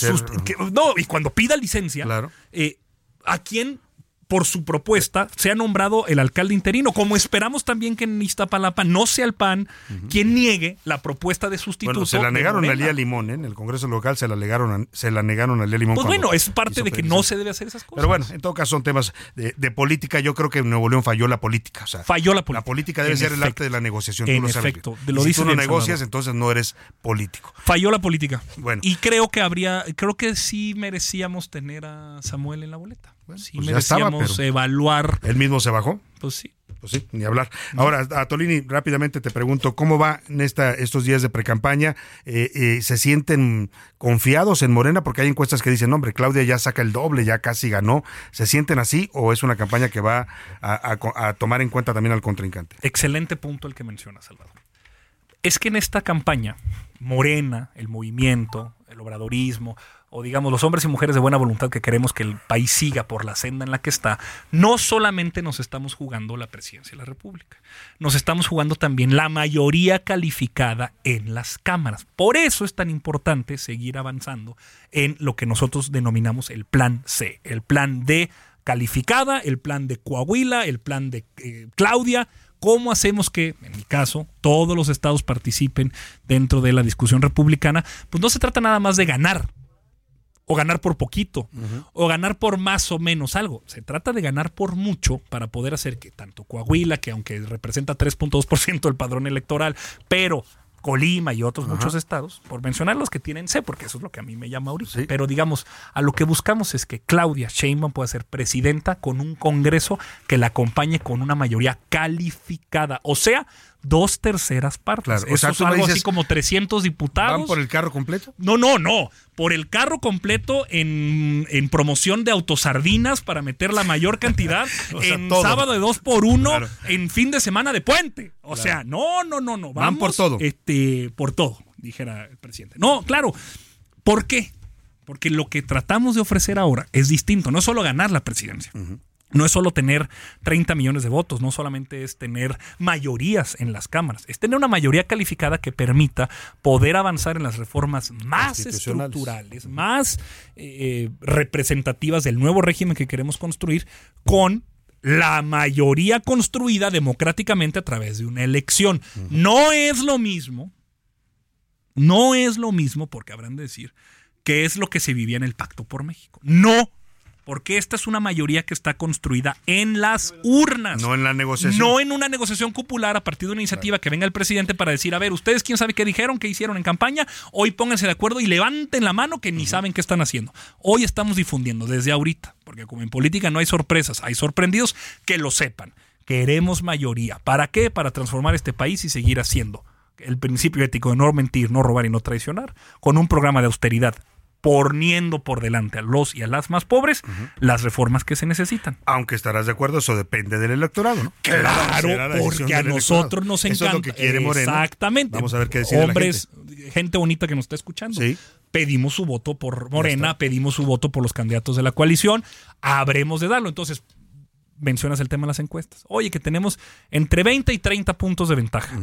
no, y cuando pida licencia, eh, a quien por su propuesta, se ha nombrado el alcalde interino, como esperamos también que en Iztapalapa no sea el PAN quien niegue la propuesta de sustituto. Bueno, se la negaron a Lía Limón, ¿eh? en el Congreso local se la, negaron se la negaron a Lía Limón. Pues bueno, es parte de que no se debe hacer esas cosas. Pero bueno, en todo caso son temas de, política. Yo creo que en Nuevo León falló la política. O sea, falló la política. La política debe ser el arte de la negociación. En efecto, lo si tú no negocias, entonces no eres político. Falló la política. Bueno. Y creo que habría, creo que sí merecíamos tener a Samuel en la boleta. Bueno, sí pues merecíamos evaluar. ¿Él mismo se bajó? Pues sí. Pues sí, ni hablar. Ahora, a Tolini, rápidamente te pregunto, ¿cómo va en esta, estos días de precampaña? Eh, eh, ¿Se sienten confiados en Morena? Porque hay encuestas que dicen, hombre, Claudia ya saca el doble, ya casi ganó. ¿Se sienten así o es una campaña que va a, tomar en cuenta también al contrincante? Excelente punto el que menciona, Salvador. Es que en esta campaña, Morena, el movimiento, el obradorismo, o digamos los hombres y mujeres de buena voluntad que queremos que el país siga por la senda en la que está, no solamente nos estamos jugando la presidencia de la República, nos estamos jugando también la mayoría calificada en las cámaras. Por eso es tan importante seguir avanzando en lo que nosotros denominamos el plan C, el plan D calificada, el plan de Coahuila, el plan de eh, Claudia, ¿Cómo hacemos que, en mi caso, todos los estados participen dentro de la discusión republicana? Pues no se trata nada más de ganar, o ganar por poquito, o ganar por más o menos algo. Se trata de ganar por mucho para poder hacer que tanto Coahuila, que aunque representa 3.2% del padrón electoral, pero Colima y otros muchos estados, por mencionar los que tienen C, porque eso es lo que a mí me llama ahorita. Pero digamos, a lo que buscamos es que Claudia Sheinbaum pueda ser presidenta con un Congreso que la acompañe con una mayoría calificada, o sea, dos terceras partes. Eso es algo así como 300 diputados. ¿Van por el carro completo? No, no, no. Por el carro completo en, promoción de autosardinas para meter la mayor cantidad en sábado de dos por uno en fin de semana de puente. O sea, no, no, no, no. Van por todo. Este, por todo, dijera el presidente. No, claro. ¿Por qué? Porque lo que tratamos de ofrecer ahora es distinto. No es solo ganar la presidencia. No es solo tener 30 millones de votos, no solamente es tener mayorías en las cámaras, es tener una mayoría calificada que permita poder avanzar en las reformas más estructurales, más eh, representativas del nuevo régimen que queremos construir con la mayoría construida democráticamente a través de una elección. No es lo mismo, no es lo mismo, porque habrán de decir, que es lo que se vivía en el Pacto por México. No porque esta es una mayoría que está construida en las urnas. No en la negociación. No en una negociación popular a partir de una iniciativa que venga el presidente para decir, a ver, ustedes quién sabe qué dijeron, qué hicieron en campaña, hoy pónganse de acuerdo y levanten la mano que ni saben qué están haciendo. Hoy estamos difundiendo desde ahorita, porque como en política no hay sorpresas, hay sorprendidos que lo sepan. Queremos mayoría. ¿Para qué? Para transformar este país y seguir haciendo el principio ético de no mentir, no robar y no traicionar, con un programa de austeridad poniendo por delante a los y a las más pobres las reformas que se necesitan. Aunque estarás de acuerdo, eso depende del electorado, ¿no? Claro, porque a nosotros nos encanta. Eso es lo que quiere Morena. Exactamente. Vamos a ver qué decide Hombres, gente. bonita que nos está escuchando. Sí. Pedimos su voto por Morena, pedimos su voto por los candidatos de la coalición, habremos de darlo. Entonces, mencionas el tema de las encuestas. Oye, que tenemos entre 20 y 30 puntos de ventaja.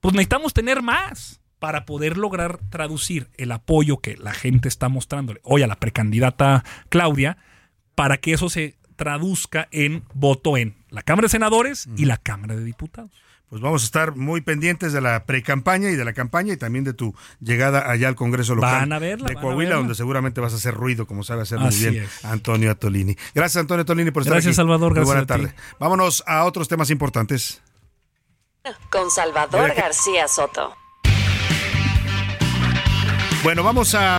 Pues necesitamos tener más para poder lograr traducir el apoyo que la gente está mostrándole hoy a la precandidata Claudia, para que eso se traduzca en voto en la Cámara de Senadores y la Cámara de Diputados. Pues vamos a estar muy pendientes de la pre-campaña y de la campaña y también de tu llegada allá al Congreso Local de Coahuila, donde seguramente vas a hacer ruido, como sabe hacer muy bien Antonio Atolini. Gracias, Antonio Atolini, por estar aquí. Gracias, Salvador. Gracias. buena tarde. Vámonos a otros temas importantes. Con Salvador García Soto. Bueno, vamos a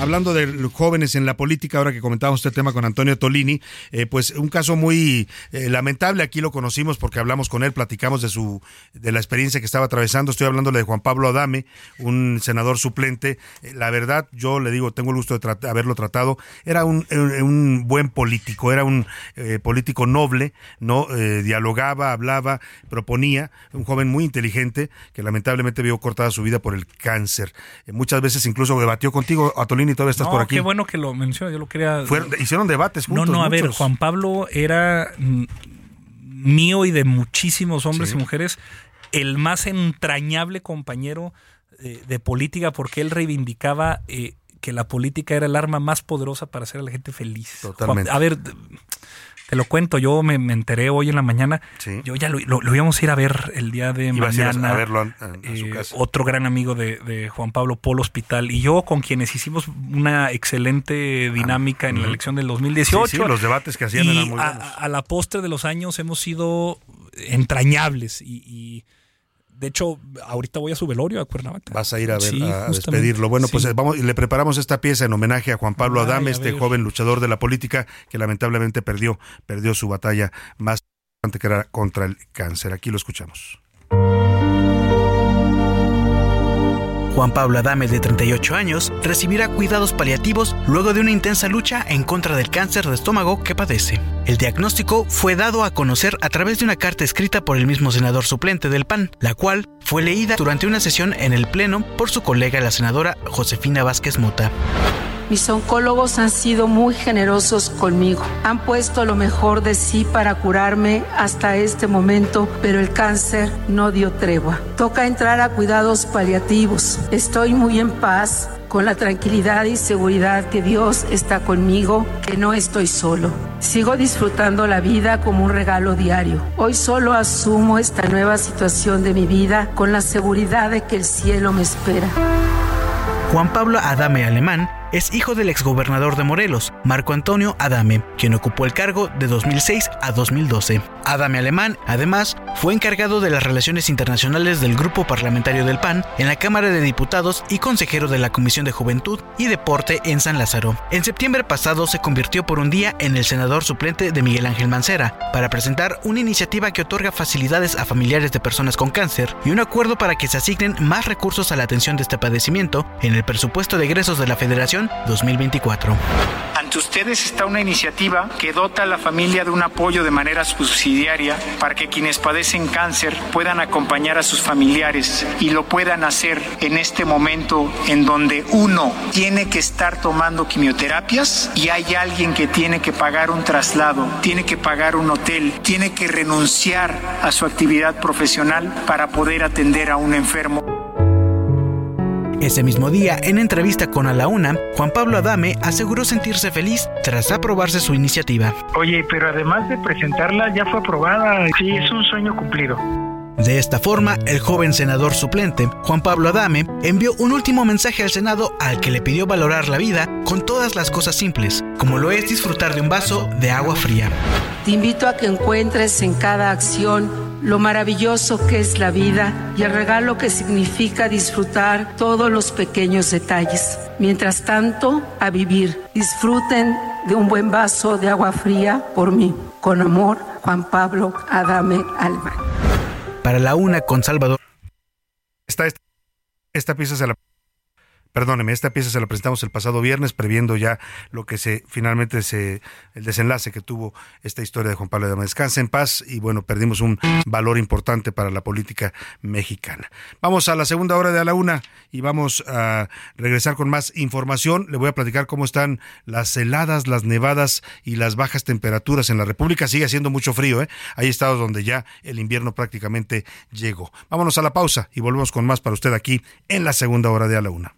hablando de jóvenes en la política, ahora que comentábamos este tema con Antonio Tolini, eh, pues un caso muy eh, lamentable, aquí lo conocimos porque hablamos con él, platicamos de su de la experiencia que estaba atravesando, estoy hablándole de Juan Pablo Adame, un senador suplente, eh, la verdad, yo le digo, tengo el gusto de haberlo tratado, era un, buen político, era un político noble, no dialogaba, hablaba, proponía, un joven muy inteligente que lamentablemente vio cortada su vida por el cáncer. muchas veces incluso debatió contigo Atolini, todavía estás por aquí. Qué bueno que lo mencionas, yo lo quería. hicieron debates juntos. No, no, a ver, Juan Pablo era mío y de muchísimos hombres y mujeres el más entrañable compañero eh, de política porque él reivindicaba eh, que la política era el arma más poderosa para hacer a la gente feliz. Totalmente. a ver, te lo cuento, yo me, enteré hoy en la mañana. Yo ya lo, íbamos a ir a ver el día de mañana. A, verlo en, su eh, casa. Otro gran amigo de, Juan Pablo Polo Hospital y yo con quienes hicimos una excelente dinámica en la elección del 2018. Sí, los debates que hacían eran muy buenos. A, la postre de los años hemos sido entrañables y de hecho, ahorita voy a su velorio a Cuernavaca. Vas a ir a, ver, a despedirlo. Bueno, pues vamos, le preparamos esta pieza en homenaje a Juan Pablo Adame, este joven luchador de la política que lamentablemente perdió, perdió su batalla más importante que era contra el cáncer. Aquí lo escuchamos. Juan Pablo Adame, de 38 años, recibirá cuidados paliativos luego de una intensa lucha en contra del cáncer de estómago que padece. El diagnóstico fue dado a conocer a través de una carta escrita por el mismo senador suplente del PAN, la cual fue leída durante una sesión en el Pleno por su colega la senadora Josefina Vázquez Mota. Mis oncólogos han sido muy generosos conmigo. Han puesto lo mejor de sí para curarme hasta este momento, pero el cáncer no dio tregua. Toca entrar a cuidados paliativos. Estoy muy en paz con la tranquilidad y seguridad que Dios está conmigo, que no estoy solo. Sigo disfrutando la vida como un regalo diario. Hoy solo asumo esta nueva situación de mi vida con la seguridad de que el cielo me espera. Juan Pablo Adame Alemán es hijo del exgobernador de Morelos, Marco Antonio Adame, quien ocupó el cargo de 2006 a 2012. Adame Alemán, además, fue encargado de las relaciones internacionales del Grupo Parlamentario del PAN en la Cámara de Diputados y consejero de la Comisión de Juventud y Deporte en San Lázaro. En septiembre pasado se convirtió por un día en el senador suplente de Miguel Ángel Mancera para presentar una iniciativa que otorga facilidades a familiares de personas con cáncer y un acuerdo para que se asignen más recursos a la atención de este padecimiento en el presupuesto de egresos de la Federación 2024. Ante ustedes está una iniciativa que dota a la familia de un apoyo de manera subsidiaria para que quienes padecen cáncer puedan acompañar a sus familiares y lo puedan hacer en este momento en donde uno tiene que estar tomando quimioterapias y hay alguien que tiene que pagar un traslado, tiene que pagar un hotel, tiene que renunciar a su actividad profesional para poder atender a un enfermo. Ese mismo día, en entrevista con A la Una, Juan Pablo Adame aseguró sentirse feliz tras aprobarse su iniciativa. Oye, pero además de presentarla, ya fue aprobada. Sí, es un sueño cumplido. De esta forma, el joven senador suplente, Juan Pablo Adame, envió un último mensaje al Senado al que le pidió valorar la vida con todas las cosas simples, como lo es disfrutar de un vaso de agua fría. Te invito a que encuentres en cada acción lo maravilloso que es la vida y el regalo que significa disfrutar todos los pequeños detalles. Mientras tanto, a vivir. Disfruten de un buen vaso de agua fría por mí. Con amor, Juan Pablo Adame Alba. Para la una con Salvador. Esta, esta, pieza se la Perdóneme, esta pieza se la presentamos el pasado viernes, previendo ya lo que se finalmente se el desenlace que tuvo esta historia de Juan Pablo de Descansa en paz y bueno, perdimos un valor importante para la política mexicana. Vamos a la segunda hora de a la una y vamos a regresar con más información. Le voy a platicar cómo están las heladas, las nevadas y las bajas temperaturas en la República. Sigue haciendo mucho frío, ¿eh? Hay estados donde ya el invierno prácticamente llegó. Vámonos a la pausa y volvemos con más para usted aquí en la segunda hora de a la una.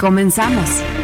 Comenzamos.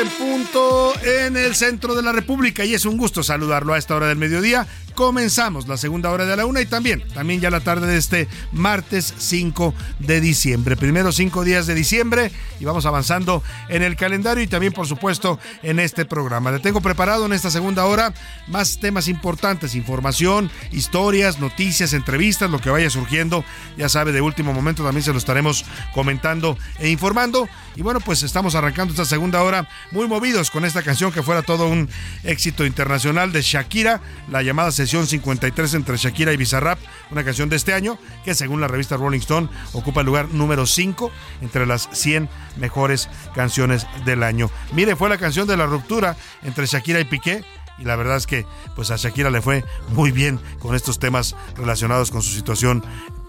En punto en el centro de la República y es un gusto saludarlo a esta hora del mediodía. Comenzamos la segunda hora de la una y también, también ya la tarde de este martes 5 de diciembre. Primero cinco días de diciembre y vamos avanzando en el calendario y también por supuesto en este programa. Le tengo preparado en esta segunda hora más temas importantes, información, historias, noticias, entrevistas, lo que vaya surgiendo. Ya sabe, de último momento también se lo estaremos comentando e informando. Y bueno, pues estamos arrancando esta segunda hora muy movidos con esta canción que fuera todo un éxito internacional de Shakira, la llamada sesión 53 entre Shakira y Bizarrap, una canción de este año que según la revista Rolling Stone ocupa el lugar número 5 entre las 100 mejores canciones del año. Mire, fue la canción de la ruptura entre Shakira y Piqué y la verdad es que pues a Shakira le fue muy bien con estos temas relacionados con su situación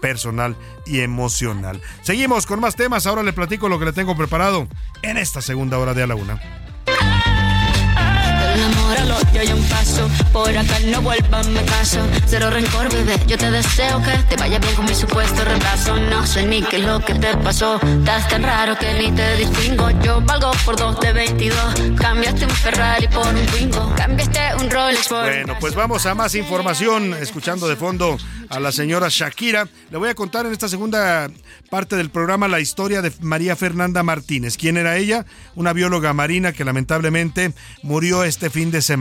personal y emocional. Seguimos con más temas, ahora le platico lo que le tengo preparado en esta segunda hora de a la una. Yo hay un paso. Por acá no vuelvan me caso. Cero rencor, bebé. Yo te deseo que te vaya bien con mi supuesto retraso. No sé ni qué es lo que te pasó. Estás tan raro que ni te distingo. Yo valgo por dos de 22. Cambiaste un Ferrari por un Twingo. Cambiaste un Rolex por Bueno, pues vamos a más información. Escuchando de fondo a la señora Shakira. Le voy a contar en esta segunda parte del programa la historia de María Fernanda Martínez. ¿Quién era ella? Una bióloga marina que lamentablemente murió este fin de semana.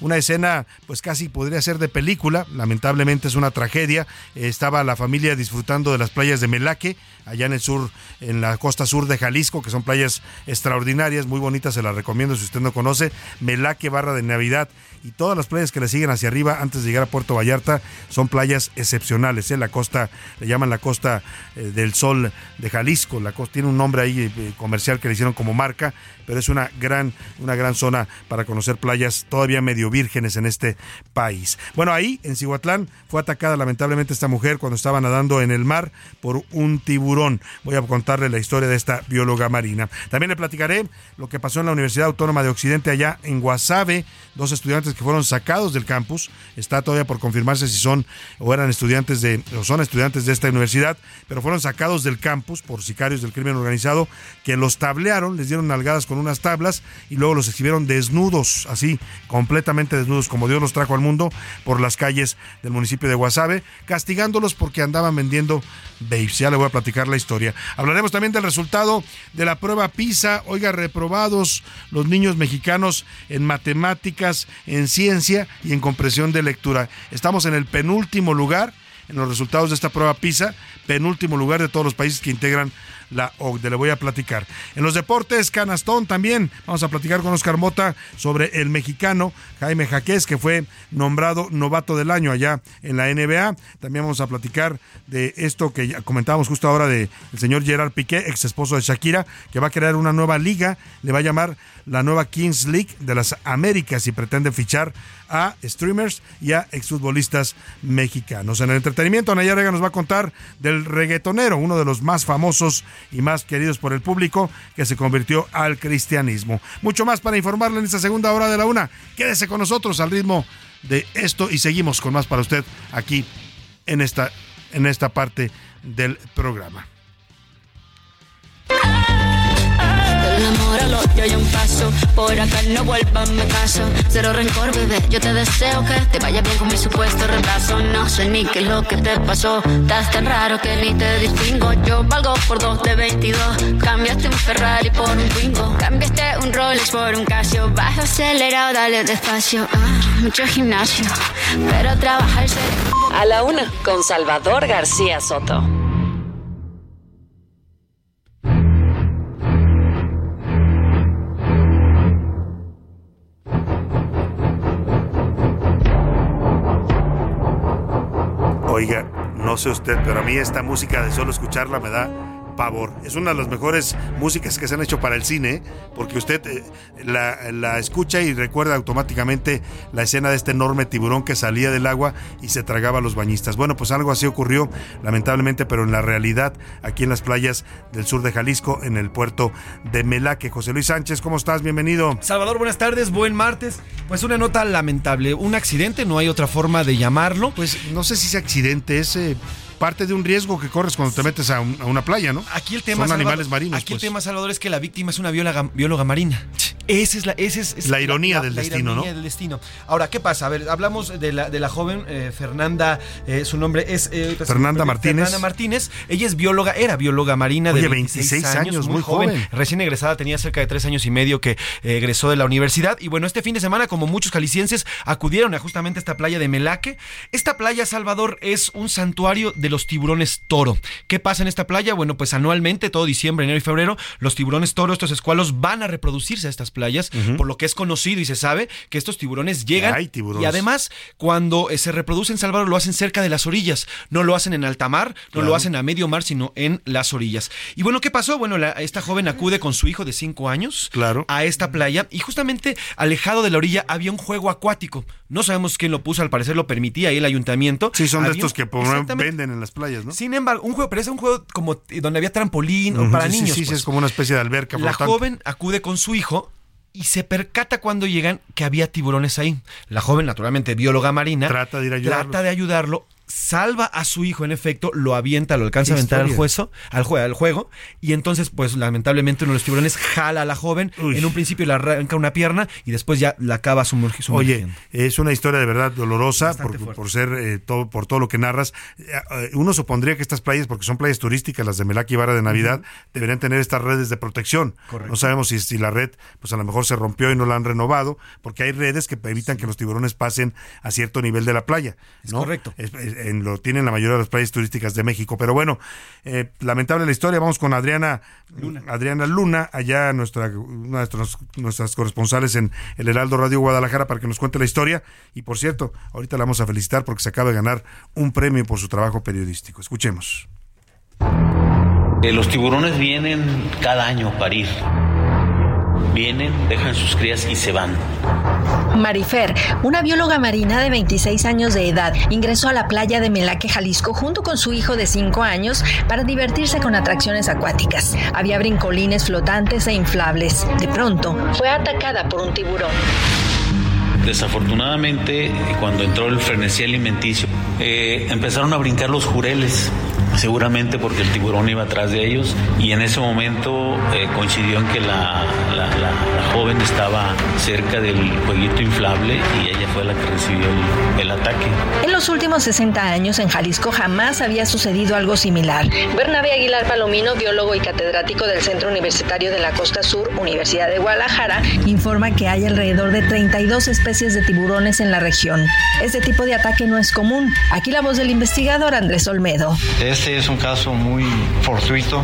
Una escena, pues casi podría ser de película. Lamentablemente es una tragedia. Estaba la familia disfrutando de las playas de Melaque, allá en el sur, en la costa sur de Jalisco, que son playas extraordinarias, muy bonitas, se las recomiendo si usted no conoce. Melaque, barra de Navidad y todas las playas que le siguen hacia arriba antes de llegar a Puerto Vallarta son playas excepcionales. ¿eh? La costa, le llaman la costa eh, del sol de Jalisco. La costa tiene un nombre ahí eh, comercial que le hicieron como marca, pero es una gran, una gran zona para conocer playas todavía medio vírgenes en este país. Bueno, ahí en Cihuatlán fue atacada lamentablemente esta mujer cuando estaba nadando en el mar por un tiburón. Voy a contarle la historia de esta bióloga marina. También le platicaré lo que pasó en la Universidad Autónoma de Occidente allá en Guasave, dos estudiantes que fueron sacados del campus. Está todavía por confirmarse si son o eran estudiantes de o son estudiantes de esta universidad, pero fueron sacados del campus por sicarios del crimen organizado que los tablearon, les dieron nalgadas con unas tablas y luego los exhibieron desnudos, así completamente desnudos como Dios los trajo al mundo por las calles del municipio de Guasave, castigándolos porque andaban vendiendo babes. Ya le voy a platicar la historia. Hablaremos también del resultado de la prueba PISA. Oiga, reprobados los niños mexicanos en matemáticas, en ciencia y en compresión de lectura. Estamos en el penúltimo lugar en los resultados de esta prueba PISA, penúltimo lugar de todos los países que integran la OCDE. Le voy a platicar. En los deportes, canastón también. Vamos a platicar con Oscar Mota sobre el mexicano Jaime Jaquez, que fue nombrado novato del año allá en la NBA. También vamos a platicar de esto que comentábamos justo ahora del señor Gerard Piqué, ex esposo de Shakira, que va a crear una nueva liga. Le va a llamar la nueva Kings League de las Américas y pretende fichar a streamers y a exfutbolistas mexicanos. En el entretenimiento, Anaya Rega nos va a contar del reggaetonero, uno de los más famosos y más queridos por el público, que se convirtió al cristianismo. Mucho más para informarle en esta segunda hora de la una. Quédese con nosotros al ritmo de esto y seguimos con más para usted aquí en esta, en esta parte del programa. Yo hay un paso. Por acá no vuelvan me caso. Cero rencor, bebé. Yo te deseo que te vaya bien con mi supuesto retraso. No sé ni qué es lo que te pasó. Estás tan raro que ni te distingo. Yo valgo por dos de 22. Cambiaste un Ferrari por un Twingo. Cambiaste un Rolex por un Casio. Bajo acelerado, dale despacio. Ah, mucho gimnasio, pero trabajar A la una, con Salvador García Soto. No sé usted, pero a mí esta música de solo escucharla me da pavor. Es una de las mejores músicas que se han hecho para el cine, porque usted eh, la, la, escucha y recuerda automáticamente la escena de este enorme tiburón que salía del agua y se tragaba a los bañistas. Bueno, pues algo así ocurrió, lamentablemente, pero en la realidad, aquí en las playas del sur de Jalisco, en el puerto de Melaque. José Luis Sánchez, ¿cómo estás? Bienvenido. Salvador, buenas tardes, buen martes. Pues una nota lamentable, un accidente, no hay otra forma de llamarlo. Pues no sé si ese accidente es... Eh, parte de un riesgo que corres cuando te metes a, un, a una playa, ¿no? Aquí el tema Son Salvador, animales marinos. Aquí pues. el tema, Salvador, es que la víctima es una bióloga, bióloga marina. Esa es la, esa es, es La ironía del destino, ironía ¿no? del destino. Ahora, ¿qué pasa? A ver, hablamos de la, de la joven eh, Fernanda, eh, su nombre es... eh, Fernanda Martínez. Fernanda Martínez. Ella es bióloga, era bióloga marina Oye, de 26 años, muy joven. Recién egresada, tenía cerca de tres años y medio que egresó de la universidad. Y bueno, este fin de semana, como muchos jaliscienses, acudieron a justamente esta playa de Melaque. Esta playa, Salvador, es un santuario de los tiburones toro. ¿Qué pasa en esta playa? Bueno, pues anualmente, todo diciembre, enero y febrero, los tiburones toro, estos escualos, van a reproducirse a estas playas, por lo que es conocido y se sabe que estos tiburones llegan. Hay tiburones. Y además, cuando eh, se reproducen, Salvador, lo hacen cerca de las orillas. No lo hacen en alta mar, no Claro. lo hacen a medio mar, sino en las orillas. Y bueno, ¿qué pasó? Bueno, la- esta joven acude con su hijo de cinco años Claro. a esta playa y justamente alejado de la orilla había un juego acuático. No sabemos quién lo puso, al parecer lo permitía ahí el ayuntamiento. Sí, son de estos un- que por- venden en las playas, ¿no? Sin embargo, un juego, pero es un juego como donde había trampolín o para sí, niños. sí, sí, pues. es como una especie de alberca La flotante. joven acude con su hijo y se percata cuando llegan que había tiburones ahí. La joven, naturalmente bióloga marina, trata de, ir a ayudarlo. trata de ayudarlo salva a su hijo, en efecto, lo avienta, lo alcanza a aventar al, juego, al, al juego, y entonces, pues lamentablemente, uno de los tiburones jala a la joven, en un principio le arranca una pierna y después ya la acaba sumergiendo. Oye, es una historia de verdad dolorosa por, por, ser eh, todo, por todo lo que narras. Eh, uno supondría que estas playas, porque son playas turísticas, las de Melaki y Vara de Navidad, deberían tener estas redes de protección. No sabemos si, si la red, pues a lo mejor se rompió y no la han renovado, porque hay redes que evitan que los tiburones pasen a cierto nivel de la playa. ¿no? correcto. Es, en lo tienen la mayoría de las playas turísticas de México. Pero bueno, eh, lamentable la historia. Vamos con Adriana Luna, Adriana Luna allá nuestra, una de nuestras corresponsales en el Heraldo Radio Guadalajara para que nos cuente la historia. Y por cierto, ahorita la vamos a felicitar porque se acaba de ganar un premio por su trabajo periodístico. Escuchemos. Eh, los tiburones vienen cada año a parir Vienen, dejan sus crías y se van. Marifer, una bióloga marina de 26 años de edad, ingresó a la playa de Melaque, Jalisco, junto con su hijo de 5 años para divertirse con atracciones acuáticas. Había brincolines flotantes e inflables. De pronto, fue atacada por un tiburón. Desafortunadamente, cuando entró el frenesí alimenticio, eh, empezaron a brincar los jureles seguramente porque el tiburón iba atrás de ellos y en ese momento eh, coincidió en que la, joven estaba cerca del jueguito inflable y ella fue la que recibió el, ataque. En los últimos 60 años en Jalisco jamás había sucedido algo similar. Bernabé Aguilar Palomino, biólogo y catedrático del Centro Universitario de la Costa Sur, Universidad de Guadalajara, informa que hay alrededor de 32 especies de tiburones en la región. Este tipo de ataque no es común. Aquí la voz del investigador Andrés Olmedo. Este es un caso muy fortuito,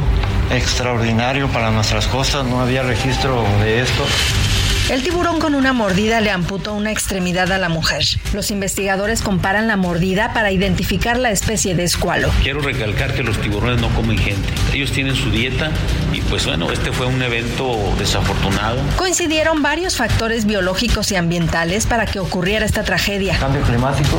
extraordinario para nuestras costas, no había registro de esto. El tiburón con una mordida le amputó una extremidad a la mujer. Los investigadores comparan la mordida para identificar la especie de escualo. Quiero recalcar que los tiburones no comen gente. Ellos tienen su dieta y pues bueno, este fue un evento desafortunado. Coincidieron varios factores biológicos y ambientales para que ocurriera esta tragedia. Cambio climático,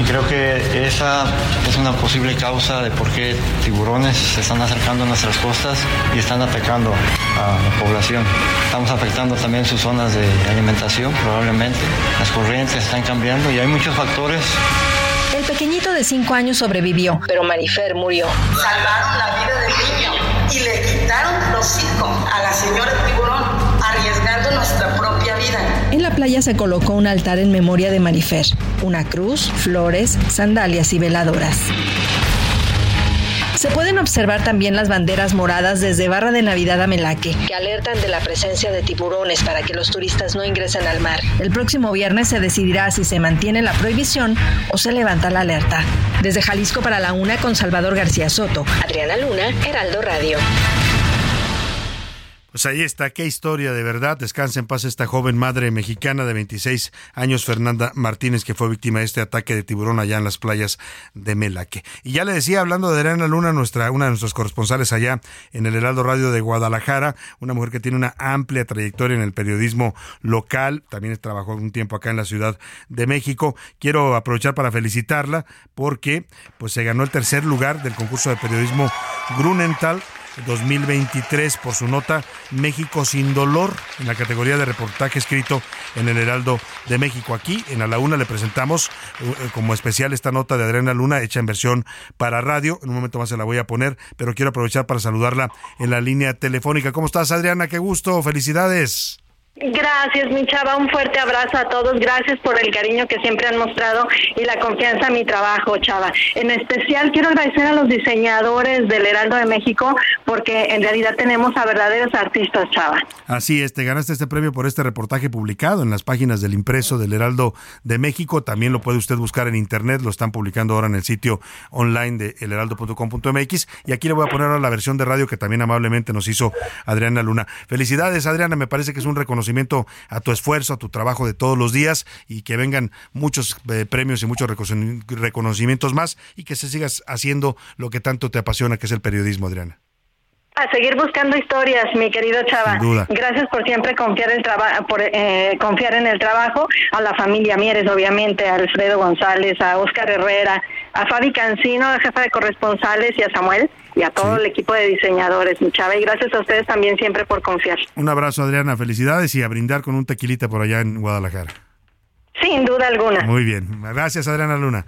y creo que esa es una posible causa de por qué tiburones se están acercando a nuestras costas y están atacando a la población. Estamos afectando también sus zonas de alimentación, probablemente. Las corrientes están cambiando y hay muchos factores. El pequeñito de 5 años sobrevivió, pero Marifer murió. Salvaron la vida del niño y le quitaron los hijos a la señora tiburón, playa se colocó un altar en memoria de Marifer, una cruz, flores, sandalias y veladoras. Se pueden observar también las banderas moradas desde Barra de Navidad a Melaque, que alertan de la presencia de tiburones para que los turistas no ingresen al mar. El próximo viernes se decidirá si se mantiene la prohibición o se levanta la alerta. Desde Jalisco para la UNA con Salvador García Soto, Adriana Luna, Heraldo Radio. Pues ahí está, qué historia de verdad. Descansa en paz esta joven madre mexicana de 26 años, Fernanda Martínez, que fue víctima de este ataque de tiburón allá en las playas de Melaque. Y ya le decía, hablando de Adriana Luna, nuestra, una de nuestros corresponsales allá en el Heraldo Radio de Guadalajara, una mujer que tiene una amplia trayectoria en el periodismo local, también trabajó un tiempo acá en la Ciudad de México. Quiero aprovechar para felicitarla porque pues se ganó el tercer lugar del concurso de periodismo Grunenthal 2023 por su nota México sin dolor en la categoría de reportaje escrito en el Heraldo de México. Aquí en A la Una le presentamos eh, como especial esta nota de Adriana Luna hecha en versión para radio. En un momento más se la voy a poner, pero quiero aprovechar para saludarla en la línea telefónica. ¿Cómo estás Adriana? Qué gusto, felicidades. Gracias, mi chava. Un fuerte abrazo a todos. Gracias por el cariño que siempre han mostrado y la confianza en mi trabajo, chava. En especial quiero agradecer a los diseñadores del Heraldo de México porque en realidad tenemos a verdaderos artistas, chava. Así es, te ganaste este premio por este reportaje publicado en las páginas del impreso del Heraldo de México. También lo puede usted buscar en internet. Lo están publicando ahora en el sitio online de elheraldo.com.mx. Y aquí le voy a poner ahora la versión de radio que también amablemente nos hizo Adriana Luna. Felicidades, Adriana. Me parece que es un reconocimiento a tu esfuerzo, a tu trabajo de todos los días y que vengan muchos eh, premios y muchos reconocimientos más y que se sigas haciendo lo que tanto te apasiona, que es el periodismo, Adriana. A seguir buscando historias, mi querido Chava. Gracias por siempre confiar, el por, eh, confiar en el trabajo. A la familia Mieres, obviamente, a Alfredo González, a Oscar Herrera, a Fabi Cancino, jefa de corresponsales, y a Samuel, y a todo el equipo de diseñadores, mi Chava. Y gracias a ustedes también siempre por confiar. Un abrazo, Adriana. Felicidades y a brindar con un tequilita por allá en Guadalajara. Sin duda alguna. Muy bien. Gracias, Adriana Luna.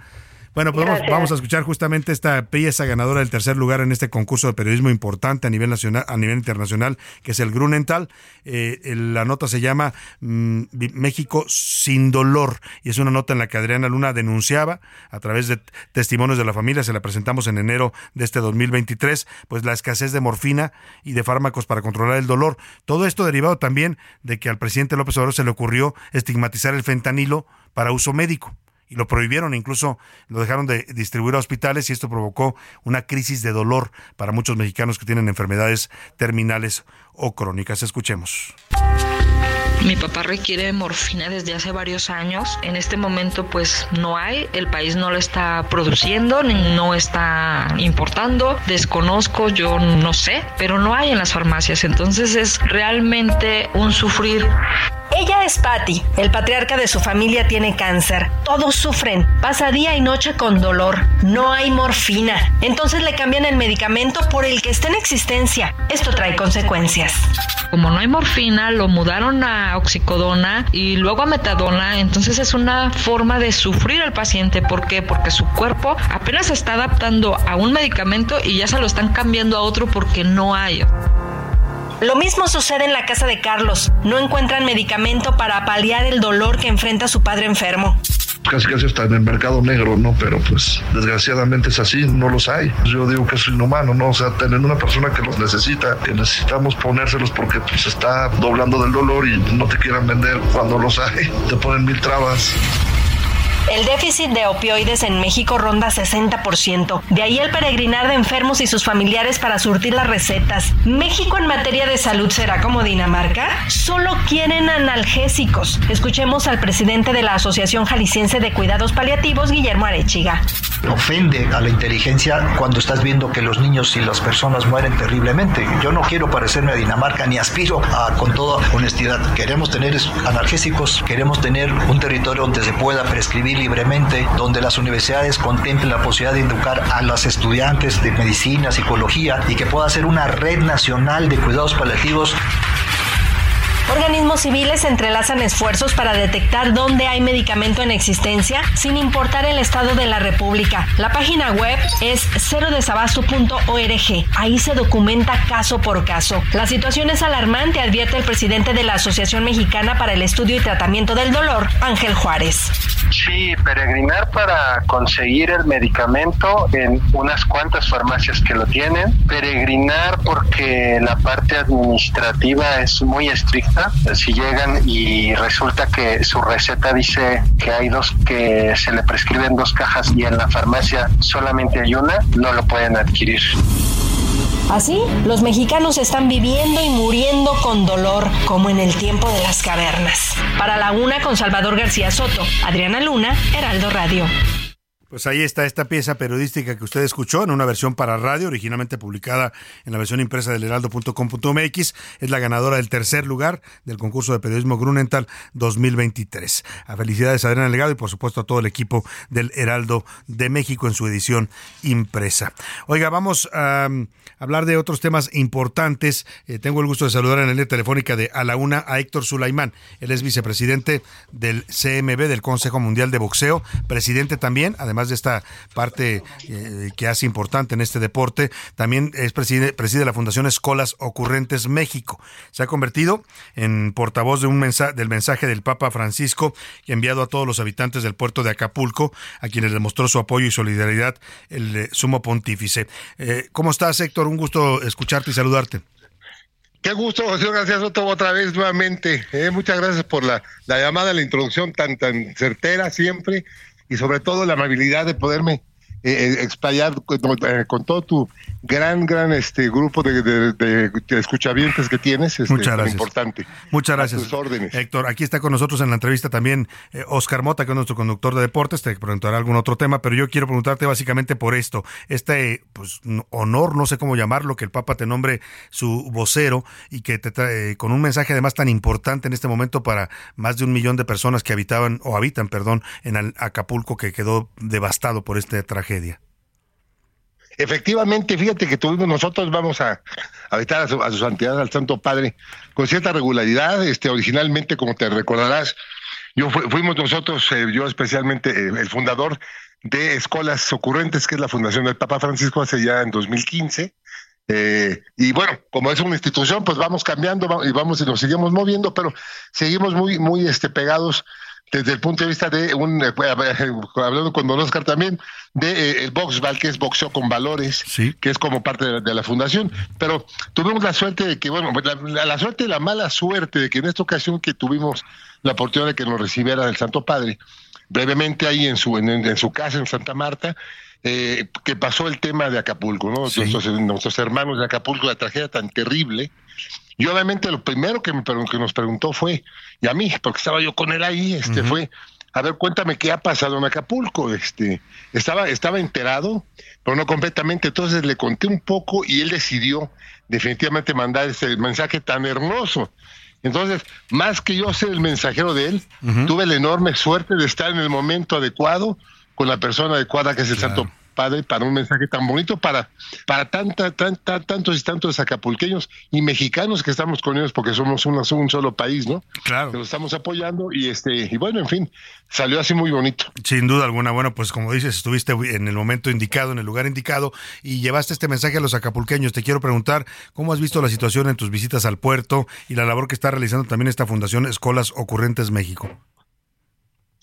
Bueno, pues vamos, a escuchar justamente esta pieza ganadora del tercer lugar en este concurso de periodismo importante a nivel nacional, a nivel internacional, que es el Grunenthal. Eh, la nota se llama mm, México sin dolor y es una nota en la que Adriana Luna denunciaba a través de testimonios de la familia, se la presentamos en enero de este 2023, pues la escasez de morfina y de fármacos para controlar el dolor. Todo esto derivado también de que al presidente López Obrador se le ocurrió estigmatizar el fentanilo para uso médico y lo prohibieron, incluso lo dejaron de distribuir a hospitales y esto provocó una crisis de dolor para muchos mexicanos que tienen enfermedades terminales o crónicas. Escuchemos. Mi papá requiere morfina desde hace varios años. En este momento pues no hay, el país no lo está produciendo, no está importando, desconozco, yo no sé, pero no hay en las farmacias. Entonces es realmente un sufrir. Ella es Patty. El patriarca de su familia tiene cáncer. Todos sufren. Pasa día y noche con dolor. No hay morfina. Entonces le cambian el medicamento por el que está en existencia. Esto trae consecuencias. Como no hay morfina, lo mudaron a oxicodona y luego a metadona. Entonces es una forma de sufrir al paciente. ¿Por qué? Porque su cuerpo apenas se está adaptando a un medicamento y ya se lo están cambiando a otro porque no hay. Lo mismo sucede en la casa de Carlos. No encuentran medicamento para paliar el dolor que enfrenta su padre enfermo casi casi está en el mercado negro, ¿no? Pero pues desgraciadamente es así, no los hay. Yo digo que es inhumano, ¿no? O sea, tener una persona que los necesita, que necesitamos ponérselos porque pues está doblando del dolor y no te quieran vender cuando los hay, te ponen mil trabas. El déficit de opioides en México ronda 60%. De ahí el peregrinar de enfermos y sus familiares para surtir las recetas. ¿México en materia de salud será como Dinamarca? Solo quieren analgésicos. Escuchemos al presidente de la Asociación Jalisciense de Cuidados Paliativos, Guillermo Arechiga. Ofende a la inteligencia cuando estás viendo que los niños y las personas mueren terriblemente. Yo no quiero parecerme a Dinamarca ni aspiro a, con toda honestidad. Queremos tener analgésicos, queremos tener un territorio donde se pueda prescribir libremente, donde las universidades contemplen la posibilidad de educar a las estudiantes de medicina, psicología y que pueda ser una red nacional de cuidados paliativos Organismos civiles entrelazan esfuerzos para detectar dónde hay medicamento en existencia sin importar el estado de la República. La página web es cerodesabasto.org. Ahí se documenta caso por caso. La situación es alarmante, advierte el presidente de la Asociación Mexicana para el Estudio y Tratamiento del Dolor, Ángel Juárez. Sí, peregrinar para conseguir el medicamento en unas cuantas farmacias que lo tienen. Peregrinar porque la parte administrativa es muy estricta si llegan y resulta que su receta dice que hay dos que se le prescriben dos cajas y en la farmacia solamente hay una, no lo pueden adquirir. Así, los mexicanos están viviendo y muriendo con dolor, como en el tiempo de las cavernas. Para la una con Salvador García Soto, Adriana Luna, Heraldo Radio. Pues ahí está esta pieza periodística que usted escuchó en una versión para radio, originalmente publicada en la versión impresa del heraldo.com.mx. Es la ganadora del tercer lugar del concurso de periodismo Grunenthal 2023. A felicidades a Adriana Legado y por supuesto a todo el equipo del Heraldo de México en su edición impresa. Oiga, vamos a um, hablar de otros temas importantes. Eh, tengo el gusto de saludar en la línea telefónica de A la Una a Héctor Sulaimán. Él es vicepresidente del CMB, del Consejo Mundial de Boxeo, presidente también, además de esta parte eh, que hace importante en este deporte, también es preside, preside la Fundación Escolas Ocurrentes México. Se ha convertido en portavoz de un mensaje, del mensaje del Papa Francisco enviado a todos los habitantes del puerto de Acapulco, a quienes le mostró su apoyo y solidaridad el eh, sumo pontífice. Eh, ¿Cómo estás, Héctor? Un gusto escucharte y saludarte. Qué gusto, José Gracias otra vez nuevamente. muchas gracias por la, la llamada, la introducción tan, tan certera siempre y sobre todo la amabilidad de poderme eh, explayar con, eh, con todo tu gran, gran este grupo de, de, de- de escuchavientes que tienes. Este, Muchas gracias. Importante. Muchas A gracias. tus órdenes. Héctor, aquí está con nosotros en la entrevista también eh, Oscar Mota, que es nuestro conductor de deportes, te preguntará algún otro tema, pero yo quiero preguntarte básicamente por esto, este pues, honor, no sé cómo llamarlo, que el Papa te nombre su vocero y que te trae con un mensaje además tan importante en este momento para más de un millón de personas que habitaban o habitan, perdón, en Acapulco que quedó devastado por esta tragedia. Efectivamente, fíjate que tuvimos nosotros vamos a, visitar a su, a su santidad, al Santo Padre, con cierta regularidad. Este, originalmente, como te recordarás, yo fu- fuimos nosotros, eh, yo especialmente eh, el fundador de Escolas Ocurrentes, que es la fundación del Papa Francisco hace ya en 2015. Eh, y bueno, como es una institución, pues vamos cambiando y vamos y nos seguimos moviendo, pero seguimos muy, muy este, pegados desde el punto de vista de un, eh, hablando con Don Oscar también, de eh, el boxball, que es boxeo con valores, que es como parte de la, de la fundación. Pero tuvimos la suerte de que, bueno, la, la- la suerte y la mala suerte de que en esta ocasión que tuvimos la oportunidad de que nos recibiera el Santo Padre, brevemente ahí en su, en, en su casa en Santa Marta, eh, que pasó el tema de Acapulco, ¿no? Nuestros, nuestros hermanos de Acapulco, la tragedia tan terrible. Y obviamente lo primero que, me, que nos preguntó fue, y a mí, porque estaba yo con él ahí, este fue, a ver, cuéntame qué ha pasado en Acapulco. Este, estaba, estaba enterado, pero no completamente. Entonces le conté un poco y él decidió definitivamente mandar ese mensaje tan hermoso. Entonces, más que yo ser el mensajero de él, tuve la enorme suerte de estar en el momento adecuado, con la persona adecuada que es el Santo Padre, para un mensaje tan bonito, para, para tanta, tanta, tantos y tantos acapulqueños y mexicanos que estamos con ellos, porque somos una- un solo país, ¿no? Claro. Que lo estamos apoyando y este, y bueno, en fin, salió así muy bonito. Sin duda alguna, bueno, pues como dices, estuviste en el momento indicado, en el lugar indicado y llevaste este mensaje a los acapulqueños. Te quiero preguntar, ¿cómo has visto la situación en tus visitas al puerto y la labor que está realizando también esta Fundación Escolas Ocurrentes México?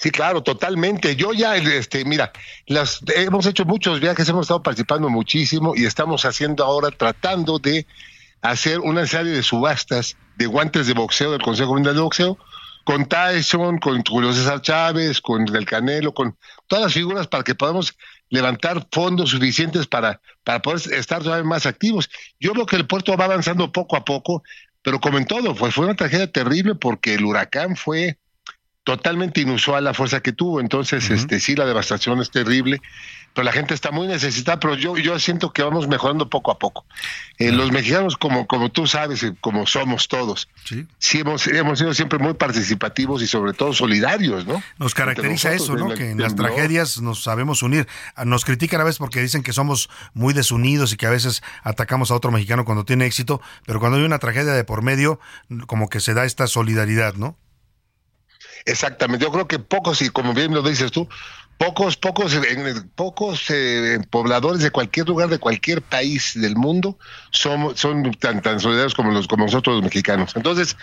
Sí, claro, totalmente. Yo ya, este, mira, las, hemos hecho muchos viajes, hemos estado participando muchísimo y estamos haciendo ahora, tratando de hacer una serie de subastas de guantes de boxeo del Consejo Mundial de Boxeo, con Tyson, con Julio César Chávez, con Del Canelo, con todas las figuras para que podamos levantar fondos suficientes para, para poder estar todavía más activos. Yo veo que el puerto va avanzando poco a poco, pero como en todo, pues fue una tragedia terrible porque el huracán fue totalmente inusual la fuerza que tuvo. Entonces, este sí, la devastación es terrible, pero la gente está muy necesitada, pero yo, yo siento que vamos mejorando poco a poco. Eh, Los mexicanos, como, como tú sabes, eh, como somos todos, sí, hemos, hemos sido siempre muy participativos y sobre todo solidarios, ¿no? Nos caracteriza eso, ¿no? Que en las tragedias nos sabemos unir. Ah, Nos critican a veces porque dicen que somos muy desunidos y que a veces atacamos a otro mexicano cuando tiene éxito, pero cuando hay una tragedia de por medio, como que se da esta solidaridad, ¿no? Exactamente, yo creo que pocos, y como bien lo dices tú, pocos, pocos, en- pocos eh, pobladores de cualquier lugar, de cualquier país del mundo, son, son tan, tan solidarios como, los, como nosotros los mexicanos. Entonces,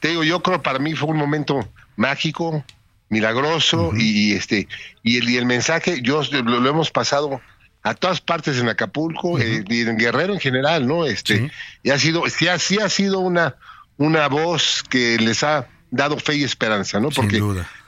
te digo, yo creo para mí fue un momento mágico, milagroso, y, y este, y el, y el mensaje, yo lo, lo hemos pasado a todas partes en Acapulco eh, y en Guerrero en general, ¿no? Este, y ha sido, sí, ha- sí ha sido una, una voz que les ha dado fe y esperanza, ¿no? Porque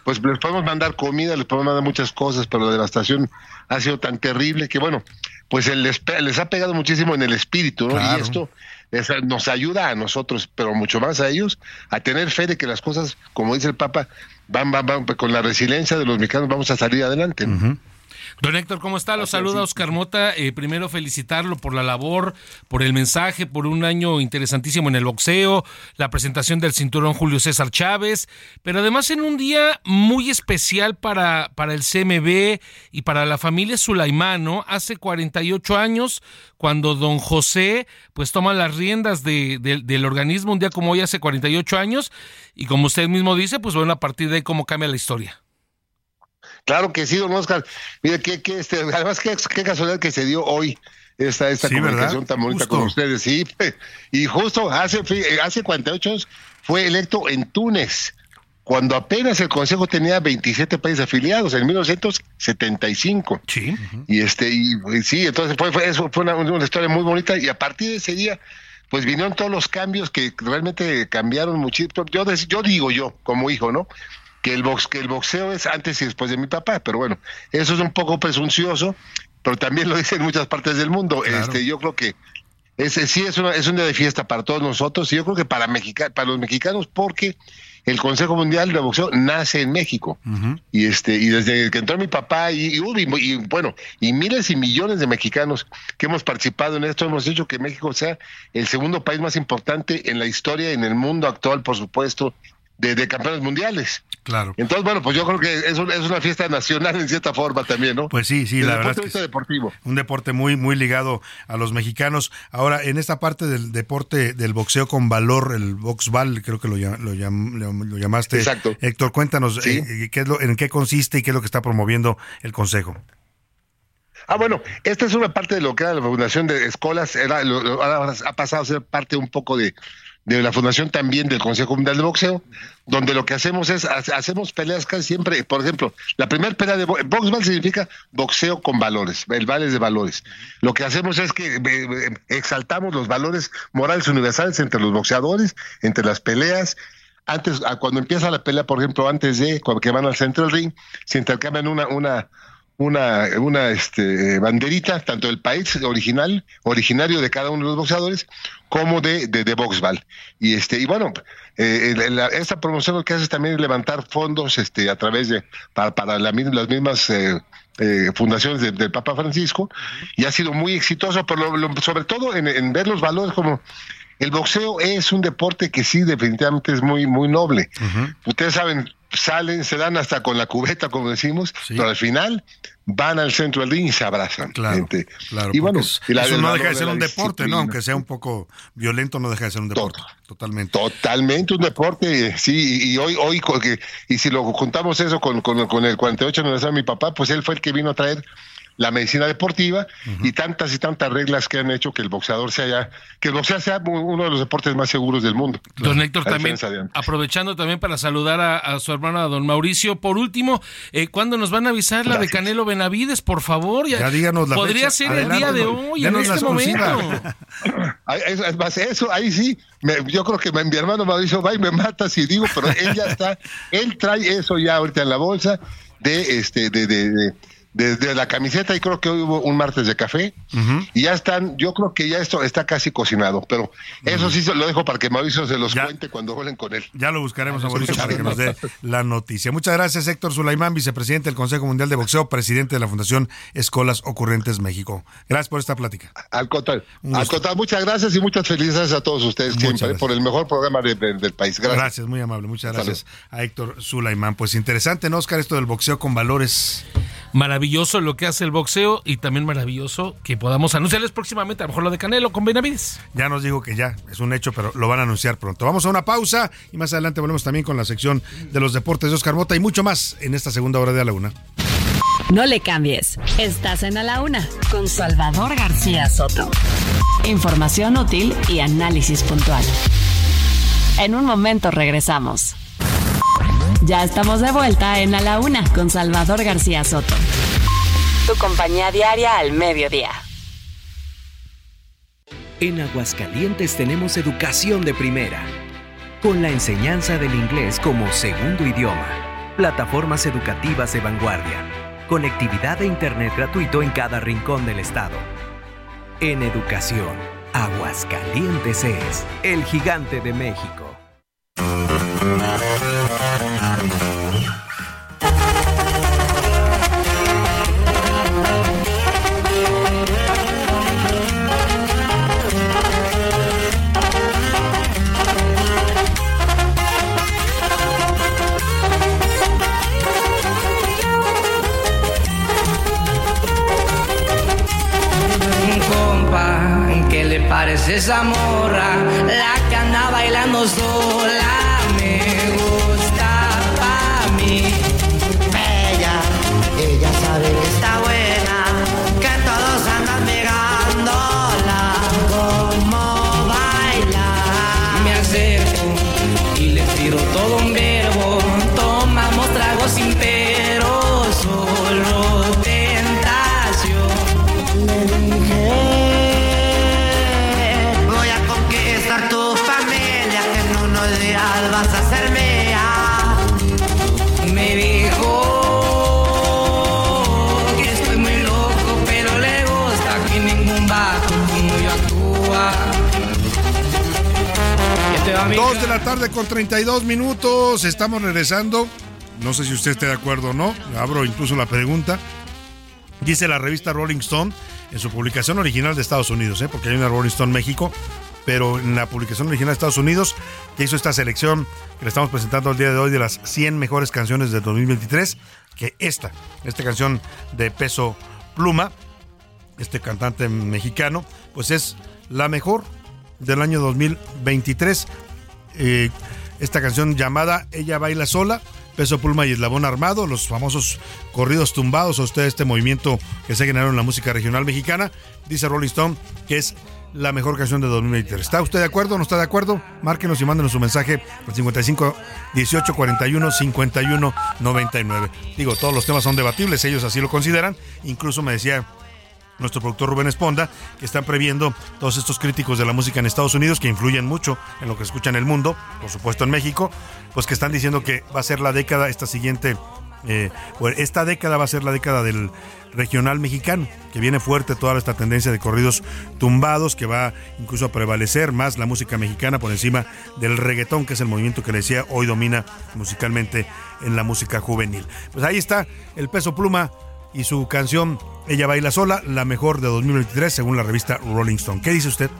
pues les podemos mandar comida, les podemos mandar muchas cosas, pero la devastación ha sido tan terrible que bueno, pues el- les, ha pegado muchísimo en el espíritu, ¿no? Claro. Y esto les- nos ayuda a nosotros, pero mucho más a ellos, a tener fe de que las cosas, como dice el Papa, van, van, van, con la resiliencia de los mexicanos vamos a salir adelante. ¿no? Don Héctor, ¿cómo está? Lo saluda Oscar Mota. Eh, primero felicitarlo por la labor, por el mensaje, por un año interesantísimo en el boxeo, la presentación del cinturón Julio César Chávez, pero además en un día muy especial para, para el CMB y para la familia Sulaimano. Hace 48 años, cuando don José pues toma las riendas de- de- del organismo, un día como hoy hace 48 años, y como usted mismo dice, pues bueno, a partir de ahí cómo cambia la historia. Claro que sí, don Oscar. Mire, que, que este, además, qué, qué casualidad que se dio hoy esta, esta Sí, comunicación ¿verdad? tan bonita Justo. con ustedes. Sí, y justo hace, fi- hace 48 años fue electo en Túnez, cuando apenas el Consejo tenía 27 países afiliados, en 1975. Sí. Y este, y, y sí, entonces fue, fue, eso fue una, una historia muy bonita, y a partir de ese día, pues vinieron todos los cambios que realmente cambiaron muchísimo. Yo, yo digo yo, como hijo, ¿no? Que el box que el boxeo es antes y después de mi papá, pero bueno, eso es un poco presuncioso, pero también lo dice en muchas partes del mundo. Este, yo creo que ese sí es una, es un día de fiesta para todos nosotros y yo creo que para, Mexica, para los mexicanos porque el Consejo Mundial de Boxeo nace en México. Y este y desde que entró mi papá y, y, bueno y miles y millones de mexicanos que hemos participado en esto hemos hecho que México sea el segundo país más importante en la historia en el mundo actual por supuesto de, campeones mundiales. Claro. Entonces, bueno, pues yo creo que es, es, una fiesta nacional en cierta forma también, ¿no? Pues sí, sí, la verdad. Es que deportivo. Un deporte muy, muy ligado a los mexicanos. Ahora, en esta parte del deporte del boxeo con valor, el boxball, creo que lo, lo, lo, llamaste. Exacto. Héctor, cuéntanos eh, qué es lo, en qué consiste y qué es lo que está promoviendo el Consejo. Ah, bueno, esta es una parte de lo que era la Fundación de Escolas, era, ahora ha pasado a ser parte un poco de, de la fundación también del Consejo Mundial de Boxeo, donde lo que hacemos es, hacemos peleas casi siempre, por ejemplo, la primera pelea de boxball significa boxeo con valores, el vale de valores. Lo que hacemos es que exaltamos los valores morales universales entre los boxeadores, entre las peleas, antes, cuando empieza la pelea, por ejemplo, antes de que van al centro del ring, se intercambian una, una, una, una este, banderita, tanto del país original, originario de cada uno de los boxeadores, como de, de, de. Y este, y bueno, eh, esta promoción lo que hace es también levantar fondos este, a través de, para, para las mismas eh, eh, fundaciones del Papa Francisco, y ha sido muy exitoso, pero sobre todo en, en ver los valores como el boxeo es un deporte que sí definitivamente es muy muy noble. Ustedes saben, salen, se dan hasta con la cubeta, como decimos, pero al final van al centro del ring y se abrazan. Claro, claro. Y bueno, eso no deja de ser un deporte, ¿no? Aunque sea un poco violento, no deja de ser un deporte. totalmente. Totalmente un deporte, sí. Y hoy, hoy y si lo juntamos eso con, con, con el 48 aniversario de mi papá, pues él fue el que vino a traer la medicina deportiva y tantas y tantas reglas que han hecho que el boxeador sea ya, que el boxeo sea uno de los deportes más seguros del mundo. Don Héctor, también, aprovechando también para saludar a, su hermano, a don Mauricio. Por último, eh, ¿cuándo nos van a avisar la de Canelo Benavides, por favor? Ya, díganos la Podría ser el día de hoy, en este momento. eso, ahí sí, yo creo que mi hermano Mauricio va y me mata si digo, pero él ya está, él trae eso ya ahorita en la bolsa de este, de, de desde la camiseta y creo que hoy hubo un martes de café y ya están, yo creo que ya esto está casi cocinado, pero eso sí se lo dejo para que Mauricio se los cuente cuando vuelen con él. Ya lo buscaremos a Mauricio para que nos dé la noticia. Muchas gracias Héctor Sulaimán, vicepresidente del Consejo Mundial de Boxeo, presidente de la Fundación Escolas Ocurrentes México. Gracias por esta plática. Al contrario, muchas gracias y muchas felicidades a todos ustedes siempre por el mejor programa del país. Gracias. Gracias, muy amable. Muchas gracias a Héctor Sulaimán. Pues interesante, ¿no, Oscar? Esto del boxeo con valores maravilloso lo que hace el boxeo y también maravilloso que podamos anunciarles próximamente, a lo mejor lo de Canelo con Benavides. Ya nos digo que ya es un hecho, pero lo van a anunciar pronto. Vamos a una pausa y más adelante volvemos también con la sección de los deportes de Oscar Mota y mucho más en esta segunda hora de A la Una. No le cambies. Estás en A la Una con Salvador García Soto. Información útil y análisis puntual. En un momento regresamos. Ya estamos de vuelta en A la Una con Salvador García Soto. Tu compañía diaria al mediodía. En Aguascalientes tenemos educación de primera, con la enseñanza del inglés como segundo idioma, plataformas educativas de vanguardia, conectividad de Internet gratuito en cada rincón del estado. En educación, Aguascalientes es el gigante de México. Esa morra? Con 32 minutos. Estamos regresando. No sé si usted esté de acuerdo o no. Abro incluso la pregunta. Dice la revista Rolling Stone en su publicación original de Estados Unidos, ¿eh? porque hay una Rolling Stone México, pero en la publicación original de Estados Unidos, que hizo esta selección que le estamos presentando el día de hoy de las 100 mejores canciones del 2023, que esta, esta canción de peso pluma, este cantante mexicano, pues es la mejor del año 2023. Eh, esta canción llamada Ella baila sola, Peso Pluma y Eslabón Armado, los famosos corridos tumbados, a usted este movimiento que se generó en la música regional mexicana, dice Rolling Stone que es la mejor canción de 2023. ¿Está usted de acuerdo o no está de acuerdo? Márquenos y mándenos su mensaje al 55 18 41 51 99. Digo, todos los temas son debatibles, ellos así lo consideran. Incluso me decía nuestro productor Rubén Esponda, que están previendo todos estos críticos de la música en Estados Unidos, que influyen mucho en lo que escucha en el mundo, por supuesto en México, pues que están diciendo que va a ser la década, esta siguiente, eh, esta década va a ser la década del regional mexicano, que viene fuerte toda esta tendencia de corridos tumbados, que va incluso a prevalecer más la música mexicana por encima del reggaetón, que es el movimiento que le decía hoy domina musicalmente en la música juvenil. Pues ahí está el peso pluma y su canción Ella baila sola, la mejor de 2023 según la revista Rolling Stone. ¿Qué dice usted?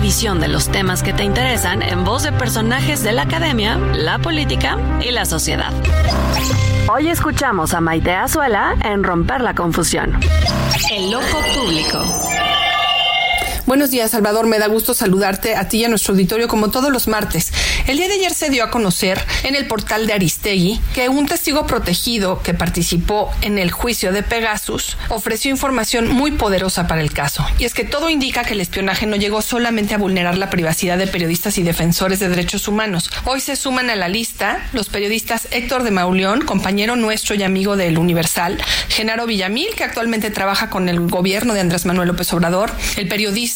Visión de los temas que te interesan en voz de personajes de la academia, la política y la sociedad. Hoy escuchamos a Maite Azuela en Romper la Confusión. El ojo público. Buenos días, Salvador. Me da gusto saludarte a ti y a nuestro auditorio como todos los martes. El día de ayer se dio a conocer en el portal de Aristegui que un testigo protegido que participó en el juicio de Pegasus ofreció información muy poderosa para el caso. Y es que todo indica que el espionaje no llegó solamente a vulnerar la privacidad de periodistas y defensores de derechos humanos. Hoy se suman a la lista los periodistas Héctor de Mauleón, compañero nuestro y amigo del Universal, Genaro Villamil, que actualmente trabaja con el gobierno de Andrés Manuel López Obrador, el periodista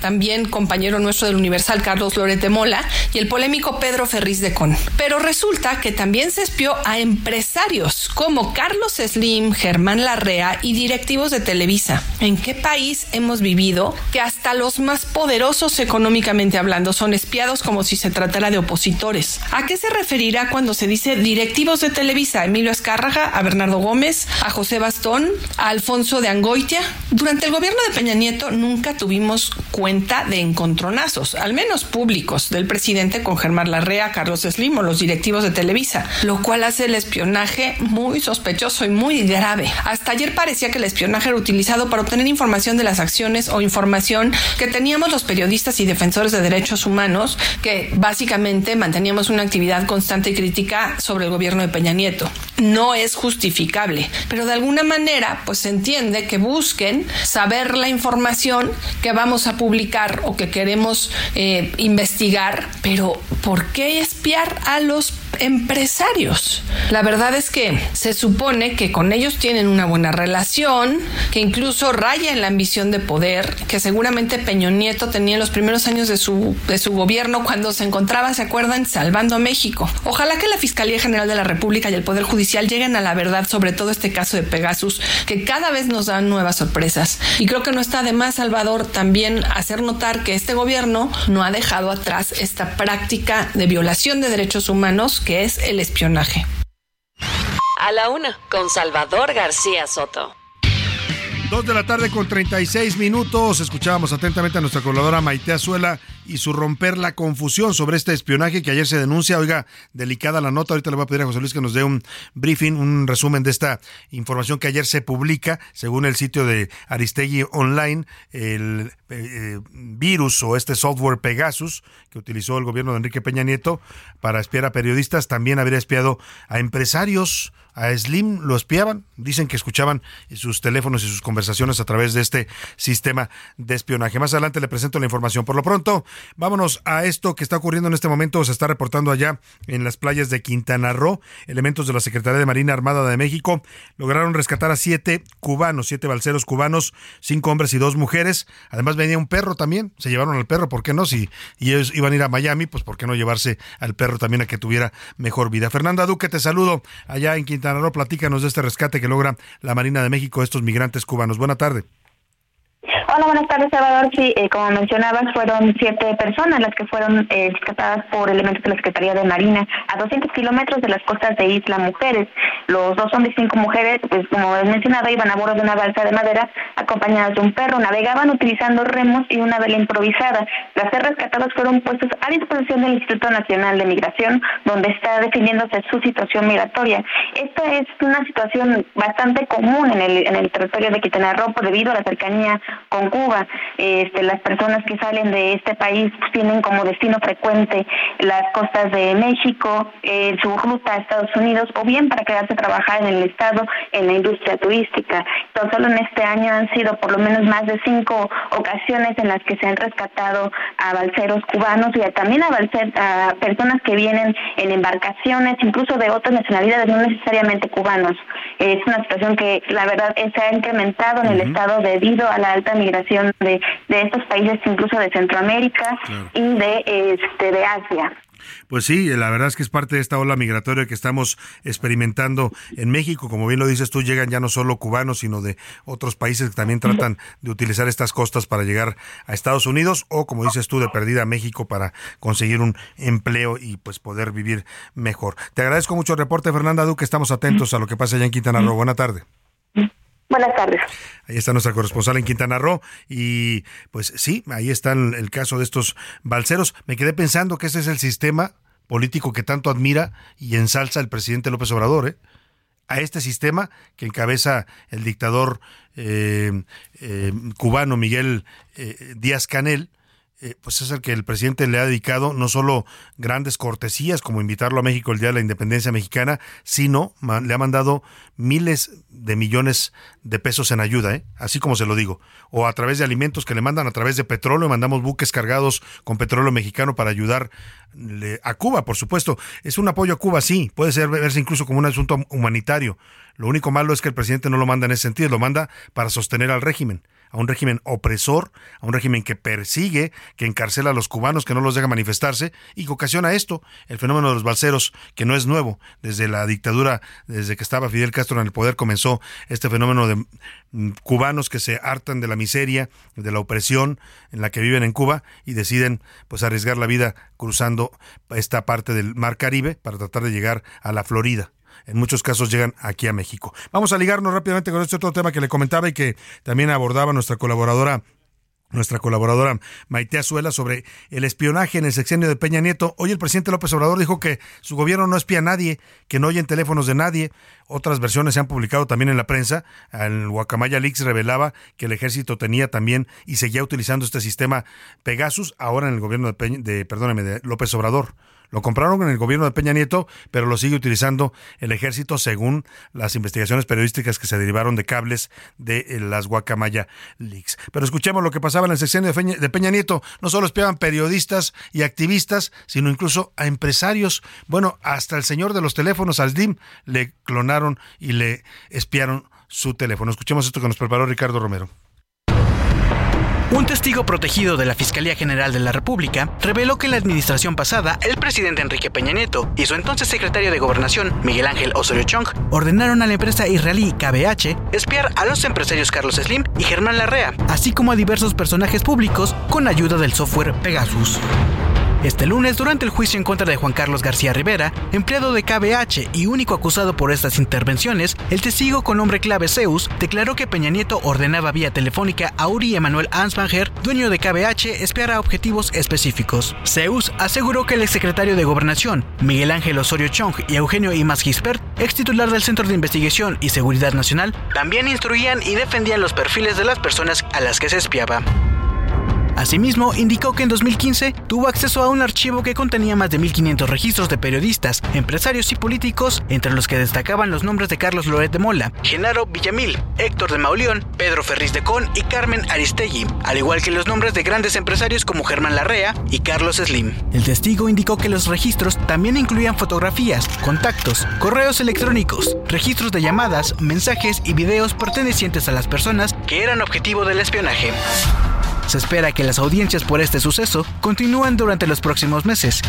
también compañero nuestro del Universal, Carlos Lorete Mola, y el polémico Pedro Ferriz de Con. Pero resulta que también se espió a empresarios como Carlos Slim, Germán Larrea y directivos de Televisa. ¿En qué país hemos vivido que hasta los más poderosos económicamente hablando son espiados como si se tratara de opositores? ¿A qué se referirá cuando se dice directivos de Televisa? Emilio Escárraga, a Bernardo Gómez, a José Bastón, a Alfonso de Angoitia. Durante el gobierno de Peña Nieto nunca tuvimos cuenta de encontronazos, al menos públicos, del presidente con Germán Larrea, Carlos Slim o los directivos de Televisa, lo cual hace el espionaje muy sospechoso y muy grave. Hasta ayer parecía que el espionaje era utilizado para obtener información de las acciones o información que teníamos los periodistas y defensores de derechos humanos, que básicamente manteníamos una actividad constante y crítica sobre el gobierno de Peña Nieto. No es justificable, pero de alguna manera pues se entiende que busquen saber la información que vamos a publicar o que queremos eh, investigar, pero ¿por qué espiar a los empresarios? La verdad es que se supone que con ellos tienen una buena relación, que incluso raya en la ambición de poder, que seguramente Peño Nieto tenía en los primeros años de su, de su gobierno cuando se encontraba, ¿se acuerdan?, salvando a México. Ojalá que la Fiscalía General de la República y el Poder Judicial lleguen a la verdad sobre todo este caso de Pegasus, que cada vez nos dan nuevas sorpresas. Y creo que no está de más, Salvador, también hacer notar que este gobierno no ha dejado atrás esta práctica de violación de derechos humanos que es el espionaje. A la una, con Salvador García Soto. Dos de la tarde con 36 minutos. Escuchábamos atentamente a nuestra colaboradora Maite Azuela y su romper la confusión sobre este espionaje que ayer se denuncia. Oiga, delicada la nota. Ahorita le voy a pedir a José Luis que nos dé un briefing, un resumen de esta información que ayer se publica, según el sitio de Aristegui Online, el eh, virus o este software Pegasus que utilizó el gobierno de Enrique Peña Nieto para espiar a periodistas, también habría espiado a empresarios a Slim lo espiaban, dicen que escuchaban sus teléfonos y sus conversaciones a través de este sistema de espionaje. Más adelante le presento la información. Por lo pronto, Vámonos a esto que está ocurriendo en este momento. Se está reportando allá en las playas de Quintana Roo. Elementos de la Secretaría de Marina Armada de México lograron rescatar a siete cubanos, siete balseros cubanos, cinco hombres y dos mujeres. Además venía un perro también. Se llevaron al perro, ¿por qué no? Si y ellos iban a ir a Miami, pues ¿por qué no llevarse al perro también a que tuviera mejor vida? Fernanda Duque, te saludo allá en Quintana Roo. Platícanos de este rescate que logra la Marina de México estos migrantes cubanos. Buena tarde. Hola, buenas tardes, Salvador. Sí, eh, como mencionabas, fueron siete personas las que fueron eh, rescatadas por elementos de la Secretaría de Marina a 200 kilómetros de las costas de Isla Mujeres. Los dos hombres y cinco mujeres, pues como he mencionado, iban a bordo de una balsa de madera acompañadas de un perro. Navegaban utilizando remos y una vela improvisada. Las ser rescatadas fueron puestas a disposición del Instituto Nacional de Migración, donde está definiéndose su situación migratoria. Esta es una situación bastante común en el, en el territorio de Quintana Roo debido a la cercanía con Cuba. Este, las personas que salen de este país pues, tienen como destino frecuente las costas de México, eh, su ruta a Estados Unidos o bien para quedarse a trabajar en el Estado en la industria turística. Entonces, solo en este año han sido por lo menos más de cinco ocasiones en las que se han rescatado a balseros cubanos y también a, balser, a personas que vienen en embarcaciones, incluso de otras nacionalidades, no necesariamente cubanos. Es una situación que la verdad se ha incrementado en el Estado debido a la alta migración de, de estos países, incluso de Centroamérica y de, este, de Asia. Pues sí, la verdad es que es parte de esta ola migratoria que estamos experimentando en México. Como bien lo dices tú, llegan ya no solo cubanos, sino de otros países que también tratan de utilizar estas costas para llegar a Estados Unidos o, como dices tú, de perdida a México para conseguir un empleo y pues poder vivir mejor. Te agradezco mucho el reporte, Fernanda Duque. Estamos atentos a lo que pasa allá en Quintana Roo. Buena tarde. Buenas tardes. Ahí está nuestra corresponsal en Quintana Roo y pues sí, ahí está el caso de estos balseros. Me quedé pensando que ese es el sistema político que tanto admira y ensalza el presidente López Obrador, ¿eh? a este sistema que encabeza el dictador eh, eh, cubano Miguel eh, Díaz Canel, eh, pues es el que el presidente le ha dedicado no solo grandes cortesías como invitarlo a México el Día de la Independencia Mexicana, sino le ha mandado miles de millones de pesos en ayuda, ¿eh? así como se lo digo, o a través de alimentos que le mandan a través de petróleo, mandamos buques cargados con petróleo mexicano para ayudar a Cuba, por supuesto. Es un apoyo a Cuba, sí, puede ser verse incluso como un asunto humanitario. Lo único malo es que el presidente no lo manda en ese sentido, lo manda para sostener al régimen a un régimen opresor, a un régimen que persigue, que encarcela a los cubanos, que no los deja manifestarse y que ocasiona esto, el fenómeno de los balseros, que no es nuevo. Desde la dictadura, desde que estaba Fidel Castro en el poder, comenzó este fenómeno de mm, cubanos que se hartan de la miseria, de la opresión en la que viven en Cuba y deciden pues arriesgar la vida cruzando esta parte del Mar Caribe para tratar de llegar a la Florida en muchos casos llegan aquí a México. Vamos a ligarnos rápidamente con este otro tema que le comentaba y que también abordaba nuestra colaboradora nuestra colaboradora Maite Azuela sobre el espionaje en el sexenio de Peña Nieto. Hoy el presidente López Obrador dijo que su gobierno no espía a nadie, que no oyen teléfonos de nadie. Otras versiones se han publicado también en la prensa. El Guacamaya Leaks revelaba que el ejército tenía también y seguía utilizando este sistema Pegasus ahora en el gobierno de, Peña, de perdóneme, de López Obrador. Lo compraron en el gobierno de Peña Nieto, pero lo sigue utilizando el ejército según las investigaciones periodísticas que se derivaron de cables de eh, las Guacamaya Leaks. Pero escuchemos lo que pasaba en el sexenio de Peña Nieto. No solo espiaban periodistas y activistas, sino incluso a empresarios. Bueno, hasta el señor de los teléfonos, al DIM, le clonaron y le espiaron su teléfono. Escuchemos esto que nos preparó Ricardo Romero. Un testigo protegido de la Fiscalía General de la República reveló que en la administración pasada, el presidente Enrique Peña Nieto y su entonces secretario de Gobernación, Miguel Ángel Osorio Chong, ordenaron a la empresa israelí KBH espiar a los empresarios Carlos Slim y Germán Larrea, así como a diversos personajes públicos con ayuda del software Pegasus. Este lunes, durante el juicio en contra de Juan Carlos García Rivera, empleado de KBH y único acusado por estas intervenciones, el testigo con nombre clave Zeus declaró que Peña Nieto ordenaba vía telefónica a Uri Emanuel Ansbanger, dueño de KBH, espiar a objetivos específicos. Zeus aseguró que el exsecretario de Gobernación, Miguel Ángel Osorio Chong y Eugenio Imas Gispert, ex titular del Centro de Investigación y Seguridad Nacional, también instruían y defendían los perfiles de las personas a las que se espiaba. Asimismo, indicó que en 2015 tuvo acceso a un archivo que contenía más de 1.500 registros de periodistas, empresarios y políticos, entre los que destacaban los nombres de Carlos Loret de Mola, Genaro Villamil, Héctor de Mauleón, Pedro Ferriz de Con y Carmen Aristegui, al igual que los nombres de grandes empresarios como Germán Larrea y Carlos Slim. El testigo indicó que los registros también incluían fotografías, contactos, correos electrónicos, registros de llamadas, mensajes y videos pertenecientes a las personas que eran objetivo del espionaje. Se espera que las audiencias por este suceso continúen durante los próximos meses.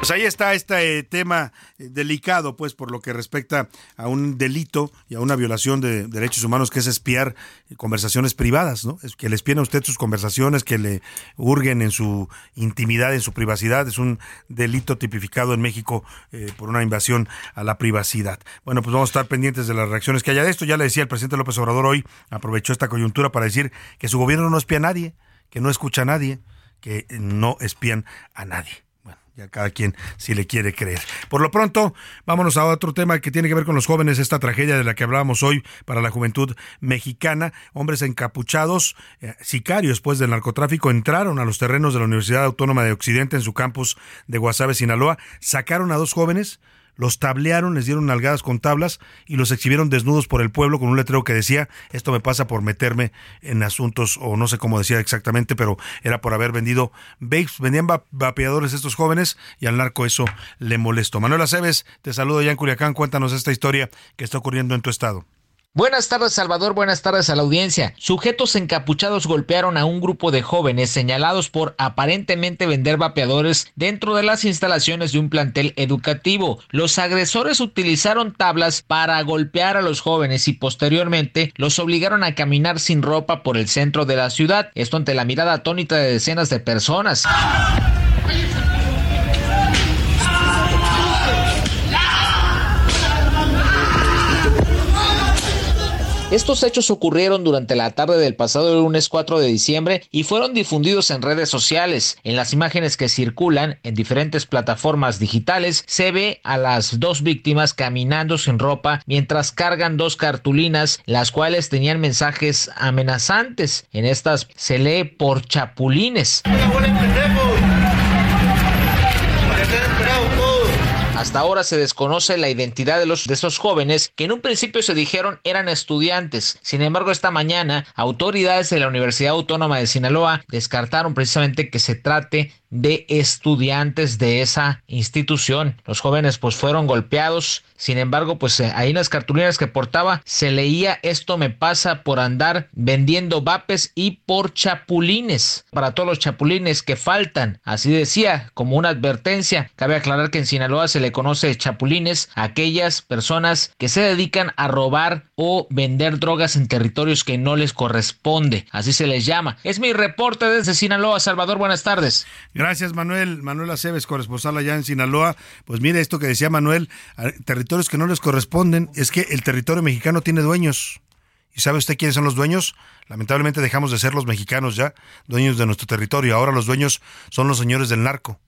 Pues ahí está este tema eh, delicado, pues, por lo que respecta a un delito y a una violación de derechos humanos, que es espiar conversaciones privadas, ¿no? Es que le espien a usted sus conversaciones, que le hurguen en su intimidad, en su privacidad. Es un delito tipificado en México eh, por una invasión a la privacidad. Bueno, pues vamos a estar pendientes de las reacciones que haya de esto. Ya le decía el presidente López Obrador hoy, aprovechó esta coyuntura para decir que su gobierno no espía a nadie, que no escucha a nadie, que no espían a nadie a cada quien si le quiere creer. Por lo pronto, vámonos a otro tema que tiene que ver con los jóvenes, esta tragedia de la que hablábamos hoy para la juventud mexicana. Hombres encapuchados, eh, sicarios pues del narcotráfico, entraron a los terrenos de la Universidad Autónoma de Occidente en su campus de Guasave, Sinaloa, sacaron a dos jóvenes, los tablearon, les dieron nalgadas con tablas y los exhibieron desnudos por el pueblo con un letrero que decía, esto me pasa por meterme en asuntos, o no sé cómo decía exactamente, pero era por haber vendido vapes, vendían vapeadores estos jóvenes y al narco eso le molestó. Manuel Aceves, te saludo ya en Culiacán, cuéntanos esta historia que está ocurriendo en tu estado. Buenas tardes, Salvador. Buenas tardes a la audiencia. Sujetos encapuchados golpearon a un grupo de jóvenes señalados por aparentemente vender vapeadores dentro de las instalaciones de un plantel educativo. Los agresores utilizaron tablas para golpear a los jóvenes y posteriormente los obligaron a caminar sin ropa por el centro de la ciudad. Esto ante la mirada atónita de decenas de personas. Estos hechos ocurrieron durante la tarde del pasado lunes 4 de diciembre y fueron difundidos en redes sociales. En las imágenes que circulan en diferentes plataformas digitales se ve a las dos víctimas caminando sin ropa mientras cargan dos cartulinas, las cuales tenían mensajes amenazantes. En estas se lee por chapulines. Hasta ahora se desconoce la identidad de los de esos jóvenes que en un principio se dijeron eran estudiantes. Sin embargo, esta mañana autoridades de la Universidad Autónoma de Sinaloa descartaron precisamente que se trate de estudiantes de esa institución. Los jóvenes pues fueron golpeados. Sin embargo, pues eh, ahí en las cartulinas que portaba se leía esto me pasa por andar vendiendo vapes y por chapulines. Para todos los chapulines que faltan. Así decía, como una advertencia. Cabe aclarar que en Sinaloa se le conoce chapulines a aquellas personas que se dedican a robar o vender drogas en territorios que no les corresponde. Así se les llama. Es mi reporte desde Sinaloa. Salvador, buenas tardes. Gracias, Manuel. Manuel Aceves, corresponsal allá en Sinaloa. Pues mire esto que decía Manuel, territorios que no les corresponden, es que el territorio mexicano tiene dueños. ¿Y sabe usted quiénes son los dueños? Lamentablemente dejamos de ser los mexicanos ya, dueños de nuestro territorio. Ahora los dueños son los señores del narco.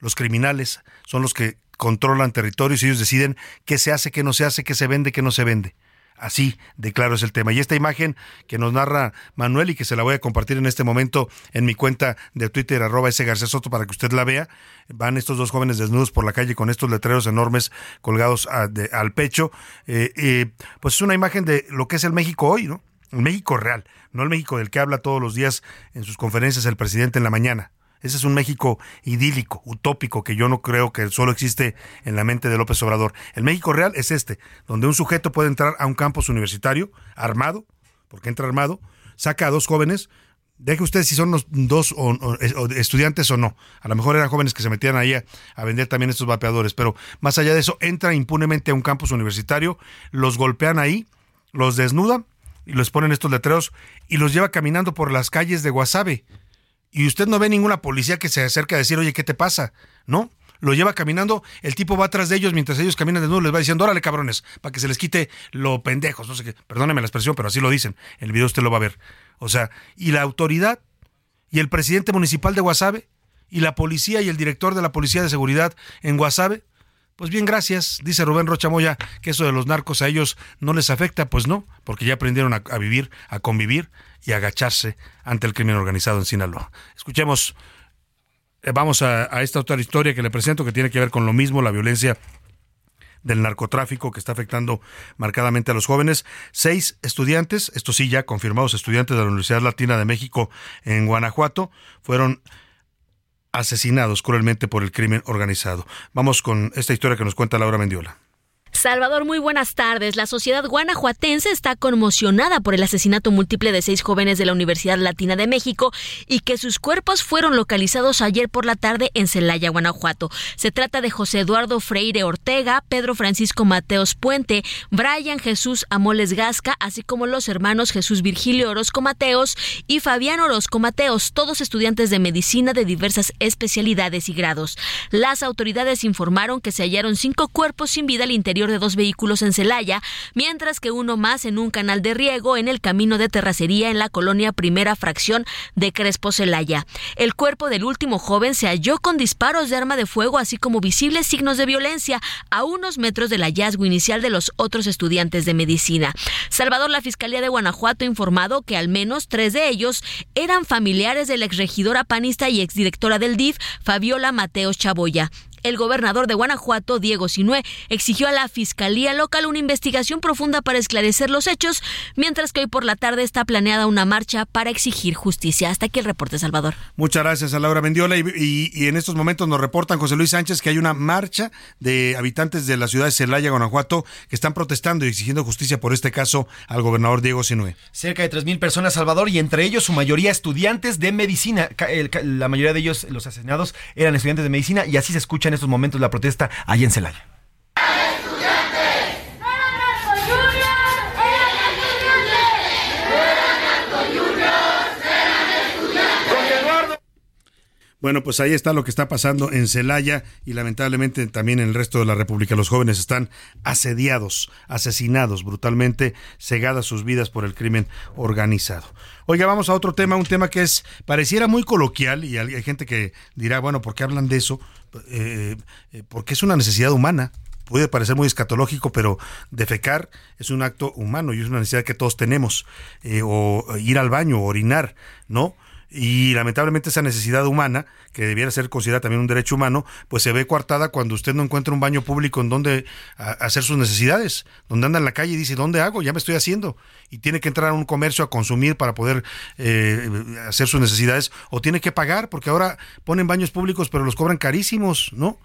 Los criminales son los que controlan territorios y ellos deciden qué se hace, qué no se hace, qué se vende, qué no se vende. Así de claro es el tema. Y esta imagen que nos narra Manuel y que se la voy a compartir en este momento en mi cuenta de Twitter, arroba ese García Soto, para que usted la vea. Van estos dos jóvenes desnudos por la calle con estos letreros enormes colgados al pecho. Eh, pues es una imagen de lo que es el México hoy, ¿no? El México real, no el México del que habla todos los días en sus conferencias el presidente en la mañana. Ese es un México idílico, utópico, que yo no creo que solo existe en la mente de López Obrador. El México real es este, donde un sujeto puede entrar a un campus universitario armado, porque entra armado, saca a dos jóvenes, deje usted si son dos estudiantes o no. A lo mejor eran jóvenes que se metían ahí a, vender también estos vapeadores, pero más allá de eso, entra impunemente a un campus universitario, los golpean ahí, los desnudan y les ponen estos letreros y los lleva caminando por las calles de Guasave y usted no ve ninguna policía que se acerca a decir, oye, ¿qué te pasa? ¿No? Lo lleva caminando, el tipo va atrás de ellos mientras ellos caminan de nuevo, les va diciendo, órale cabrones, para que se les quite lo pendejos, no sé qué, perdóneme la expresión, pero así lo dicen, el video usted lo va a ver. O sea, y la autoridad, y el presidente municipal de Guasave, y la policía y el director de la Policía de Seguridad en Guasave, Pues bien, gracias. Dice Rubén Rochamoya que eso de los narcos a ellos no les afecta. Pues no, porque ya aprendieron a, vivir, a convivir y a agacharse ante el crimen organizado en Sinaloa. Escuchemos, eh, vamos a, a esta otra historia que le presento que tiene que ver con lo mismo, la violencia del narcotráfico que está afectando marcadamente a los jóvenes. Seis estudiantes, estos sí ya confirmados estudiantes de la Universidad Latina de México en Guanajuato, fueron asesinados cruelmente por el crimen organizado. Vamos con esta historia que nos cuenta Laura Mendiola. Salvador, muy buenas tardes. La sociedad guanajuatense está conmocionada por el asesinato múltiple de seis jóvenes de la Universidad Latina de México y que sus cuerpos fueron localizados ayer por la tarde en Celaya, Guanajuato. Se trata de José Eduardo Freire Ortega, Pedro Francisco Mateos Puente, Brian Jesús Amoles Gasca, así como los hermanos Jesús Virgilio Orozco Mateos y Fabián Orozco Mateos, todos estudiantes de medicina de diversas especialidades y grados. Las autoridades informaron que se hallaron cinco cuerpos sin vida al interior de dos vehículos en Celaya, mientras que uno más en un canal de riego en el camino de terracería en la colonia Primera Fracción de Crespo Celaya. El cuerpo del último joven se halló con disparos de arma de fuego, así como visibles signos de violencia a unos metros del hallazgo inicial de los otros estudiantes de medicina. Salvador, la Fiscalía de Guanajuato ha informado que al menos tres de ellos eran familiares de la exregidora panista y exdirectora del DIF, Fabiola Mateos Chaboya el gobernador de Guanajuato, Diego Sinué, exigió a la Fiscalía Local una investigación profunda para esclarecer los hechos, mientras que hoy por la tarde está planeada una marcha para exigir justicia. Hasta aquí el reporte, Salvador. Muchas gracias a Laura Mendiola. Y, y, y, en estos momentos nos reportan José Luis Sánchez que hay una marcha de habitantes de la ciudad de Celaya, Guanajuato, que están protestando y exigiendo justicia por este caso al gobernador Diego Sinué. Cerca de 3.000 personas, Salvador, y entre ellos su mayoría estudiantes de medicina. La mayoría de ellos, los asesinados, eran estudiantes de medicina y así se escucha en estos momentos la protesta allá en Celaya. Bueno, pues ahí está lo que está pasando en Celaya y lamentablemente también en el resto de la República. Los jóvenes están asediados, asesinados brutalmente, cegadas sus vidas por el crimen organizado. Oiga, vamos a otro tema, un tema que es pareciera muy coloquial y hay, gente que dirá, bueno, ¿por qué hablan de eso? Eh, eh, porque es una necesidad humana puede parecer muy escatológico, pero defecar es un acto humano y es una necesidad que todos tenemos, eh, o ir al baño, orinar, ¿no? Y lamentablemente esa necesidad humana, que debiera ser considerada también un derecho humano, pues se ve coartada cuando usted no encuentra un baño público en donde hacer sus necesidades, donde anda en la calle y dice, ¿dónde hago? Ya me estoy haciendo. Y tiene que entrar a un comercio a consumir para poder eh, hacer sus necesidades, o tiene que pagar, porque ahora ponen baños públicos, pero los cobran carísimos, ¿no?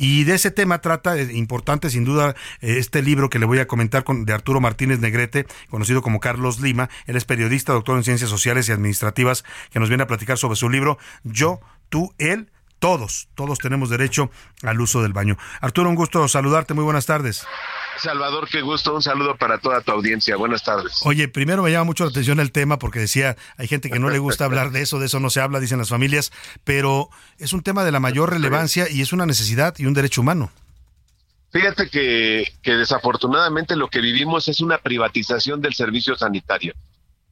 Y de ese tema trata, importante sin duda, este libro que le voy a comentar con, de Arturo Martínez Negrete, conocido como Carlos Lima. Él es periodista, doctor en ciencias sociales y administrativas, que nos viene a platicar sobre su libro Yo, tú, él. Todos, todos tenemos derecho al uso del baño. Arturo, un gusto saludarte. Muy buenas tardes. Salvador, qué gusto. Un saludo para toda tu audiencia. Buenas tardes. Oye, primero me llama mucho la atención el tema porque decía, hay gente que no le gusta hablar de eso, de eso no se habla, dicen las familias, pero es un tema de la mayor relevancia y es una necesidad y un derecho humano. Fíjate que, que desafortunadamente lo que vivimos es una privatización del servicio sanitario.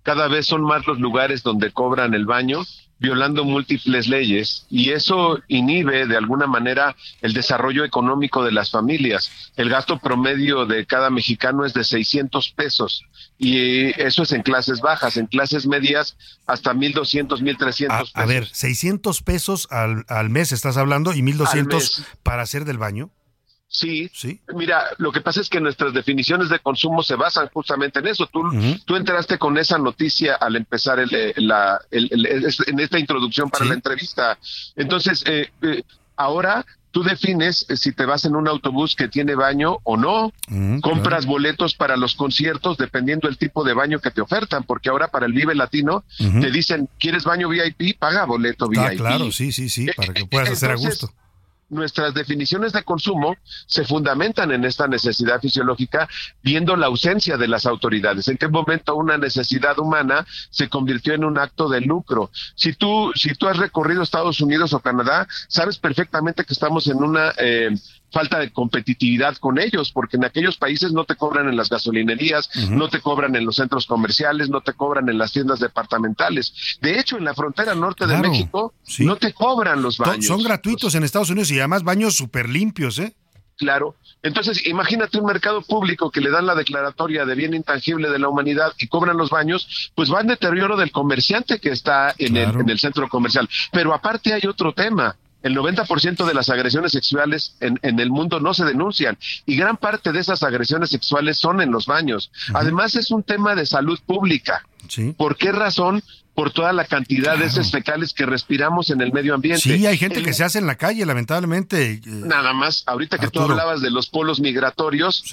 Cada vez son más los lugares donde cobran el baño violando múltiples leyes y eso inhibe de alguna manera el desarrollo económico de las familias. El gasto promedio de cada mexicano es de 600 pesos y eso es en clases bajas, en clases medias hasta 1200, 1300 pesos. A, a ver, 600 pesos al, al mes estás hablando y 1200 para hacer del baño. Sí. sí. Mira, lo que pasa es que nuestras definiciones de consumo se basan justamente en eso. Tú, tú enteraste con esa noticia al empezar el, la, el, en esta introducción para la entrevista. Entonces, eh, eh, ahora tú defines si te vas en un autobús que tiene baño o no. Compras claro. boletos para los conciertos dependiendo del tipo de baño que te ofertan, porque ahora para el Vive Latino te dicen, ¿quieres baño VIP? Paga boleto ah, VIP. Claro, sí, sí, sí, para que puedas hacer a gusto nuestras definiciones de consumo se fundamentan en esta necesidad fisiológica viendo la ausencia de las autoridades. ¿En qué momento una necesidad humana se convirtió en un acto de lucro? Si tú, si tú has recorrido Estados Unidos o Canadá, sabes perfectamente que estamos en una eh, falta de competitividad con ellos, porque en aquellos países no te cobran en las gasolinerías, uh -huh. no te cobran en los centros comerciales, no te cobran en las tiendas departamentales. De hecho, en la frontera norte claro, de México sí. no te cobran los baños. Son gratuitos en Estados Unidos y además baños súper limpios, ¿eh? Claro. Entonces, imagínate un mercado público que le dan la declaratoria de bien intangible de la humanidad y cobran los baños, pues va en deterioro del comerciante que está en, el, en el centro comercial. Pero aparte hay otro tema. El 90% de las agresiones sexuales en, en, el mundo no se denuncian y gran parte de esas agresiones sexuales son en los baños. Además es un tema de salud pública. ¿Por qué razón? Por toda la cantidad de heces fecales que respiramos en el medio ambiente. Sí, hay gente que se hace en la calle, lamentablemente. eh, Nada más, ahorita que tú Arturo. hablabas de los polos migratorios,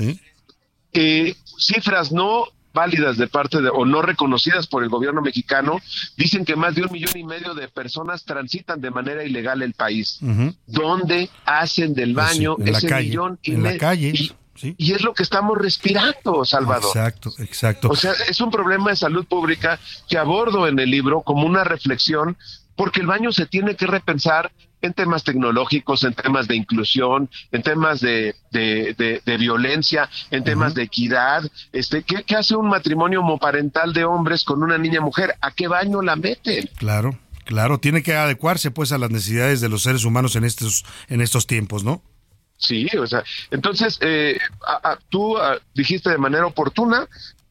eh, cifras no válidas de parte de o no reconocidas por el gobierno mexicano dicen que más de un millón y medio de personas transitan de manera ilegal el país. Ujú. ¿Dónde hacen del Pues sí, baño en la ese calle, millón y en la calle, Y, sí. y es lo que estamos respirando, Salvador. Exacto, exacto. O sea, es un problema de salud pública que abordo en el libro como una reflexión, porque el baño se tiene que repensar en temas tecnológicos, en temas de inclusión, en temas de, de, de- de violencia, en temas de equidad. Este, ¿qué, qué hace un matrimonio homoparental de hombres con una niña mujer? ¿A qué baño la meten? Claro, claro, tiene que adecuarse pues a las necesidades de los seres humanos en estos, en estos tiempos, ¿no? Sí, o sea, entonces eh, a- a- tú dijiste de manera oportuna,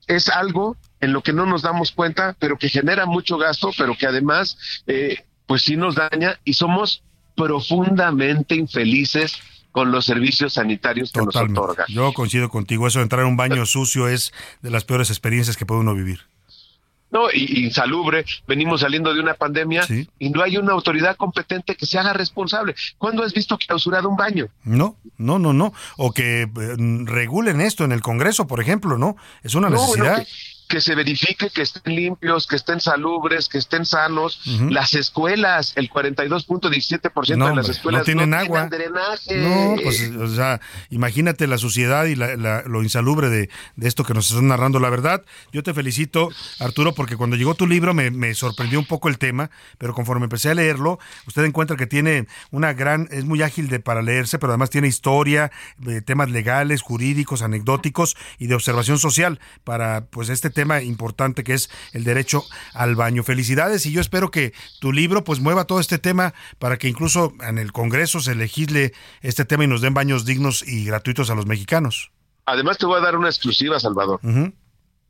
es algo en lo que no nos damos cuenta, pero que genera mucho gasto, pero que además, eh, pues sí nos daña y somos profundamente infelices con los servicios sanitarios que Totalmente. nos otorgan. Yo coincido contigo, eso de entrar a un baño sucio es de las peores experiencias que puede uno vivir. No, y, insalubre, venimos saliendo de una pandemia y no hay una autoridad competente que se haga responsable. ¿Cuándo has visto clausurado un baño? No, no, no, no. O que eh, regulen esto en el Congreso, por ejemplo, ¿no? Es una No, bueno, necesidad. que, que se verifique que estén limpios, que estén salubres, que estén sanos. Las escuelas, el 42.17% No, de las escuelas no tienen agua. drenaje. No, pues, o sea, imagínate la suciedad y la- la- lo insalubre de, de esto que nos están narrando. La verdad, yo te felicito, Arturo, porque cuando llegó tu libro me, me sorprendió un poco el tema, pero conforme empecé a leerlo, usted encuentra que tiene una gran, es muy ágil de para leerse, pero además tiene historia, eh, temas legales, jurídicos, anecdóticos y de observación social para pues este tema importante que es el derecho al baño. Felicidades y yo espero que tu libro pues mueva todo este tema para que incluso en el Congreso se legisle este tema y nos den baños dignos y gratuitos a los mexicanos. Además te voy a dar una exclusiva, Salvador.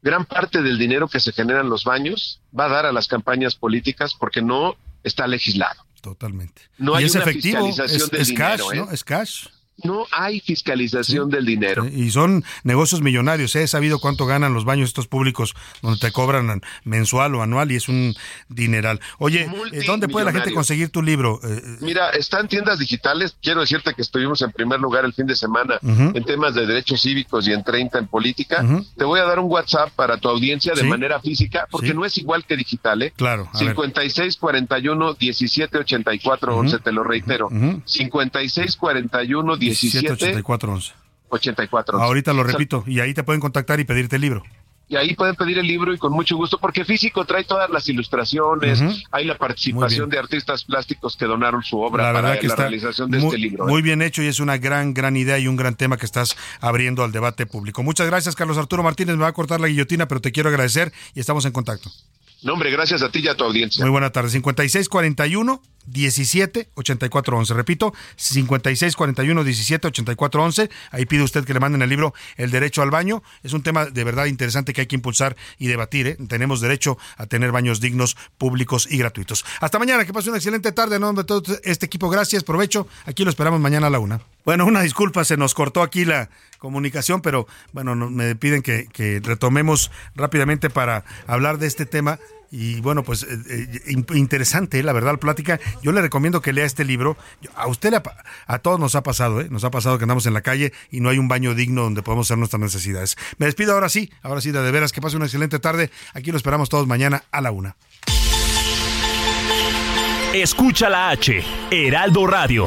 Gran parte del dinero que se genera en los baños va a dar a las campañas políticas porque no está legislado. Totalmente. No y hay es una efectivo, fiscalización es, del es cash, dinero, ¿eh? ¿no? Es cash. No hay fiscalización del dinero. Y son negocios millonarios. ¿eh? He sabido cuánto ganan los baños estos públicos donde te cobran mensual o anual y es un dineral. Oye, eh, ¿dónde puede la gente conseguir tu libro? Eh, Mira, está en tiendas digitales. Quiero decirte que estuvimos en primer lugar el fin de semana en temas de derechos cívicos y en 30 en política. Te voy a dar un WhatsApp para tu audiencia de Sí. manera física, porque Sí. no es igual que digital, ¿eh? Claro, a ver. 56 41 17 84 11, te lo reitero. Ujú. 56 41 17 1784 11. 84 11. Ahorita lo repito y ahí te pueden contactar y pedirte el libro. y ahí pueden pedir el libro y con mucho gusto, porque físico trae todas las ilustraciones, hay la participación de artistas plásticos que donaron su obra La para que la realización de muy, este libro. ¿eh? muy bien hecho y es una gran, gran idea y un gran tema que estás abriendo al debate público. Muchas gracias, Carlos Arturo Martínez. Me va a cortar la guillotina, pero te quiero agradecer y estamos en contacto. No, hombre, gracias a ti y a tu audiencia. Muy buena tarde. 5641 17 84 11. Repito, 5641 17 84 11. Ahí pide usted que le manden el libro El Derecho al Baño. Es un tema de verdad interesante que hay que impulsar y debatir. ¿eh? Tenemos derecho a tener baños dignos, públicos y gratuitos. Hasta mañana, que pase una excelente tarde. En nombre de todo este equipo, gracias, provecho. Aquí lo esperamos mañana a la una. Bueno, una disculpa, se nos cortó aquí la comunicación, pero bueno, no- me piden que, retomemos rápidamente para hablar de este tema. Y bueno, pues eh, eh, in- interesante, la verdad, la plática. Yo le recomiendo que lea este libro. A usted, pa- a todos nos ha pasado, ¿eh? Nos ha pasado que andamos en la calle y no hay un baño digno donde podemos hacer nuestras necesidades. Me despido ahora sí, ahora sí, de veras, que pase una excelente tarde. Aquí lo esperamos todos mañana a la una. Escucha la H, Heraldo Radio.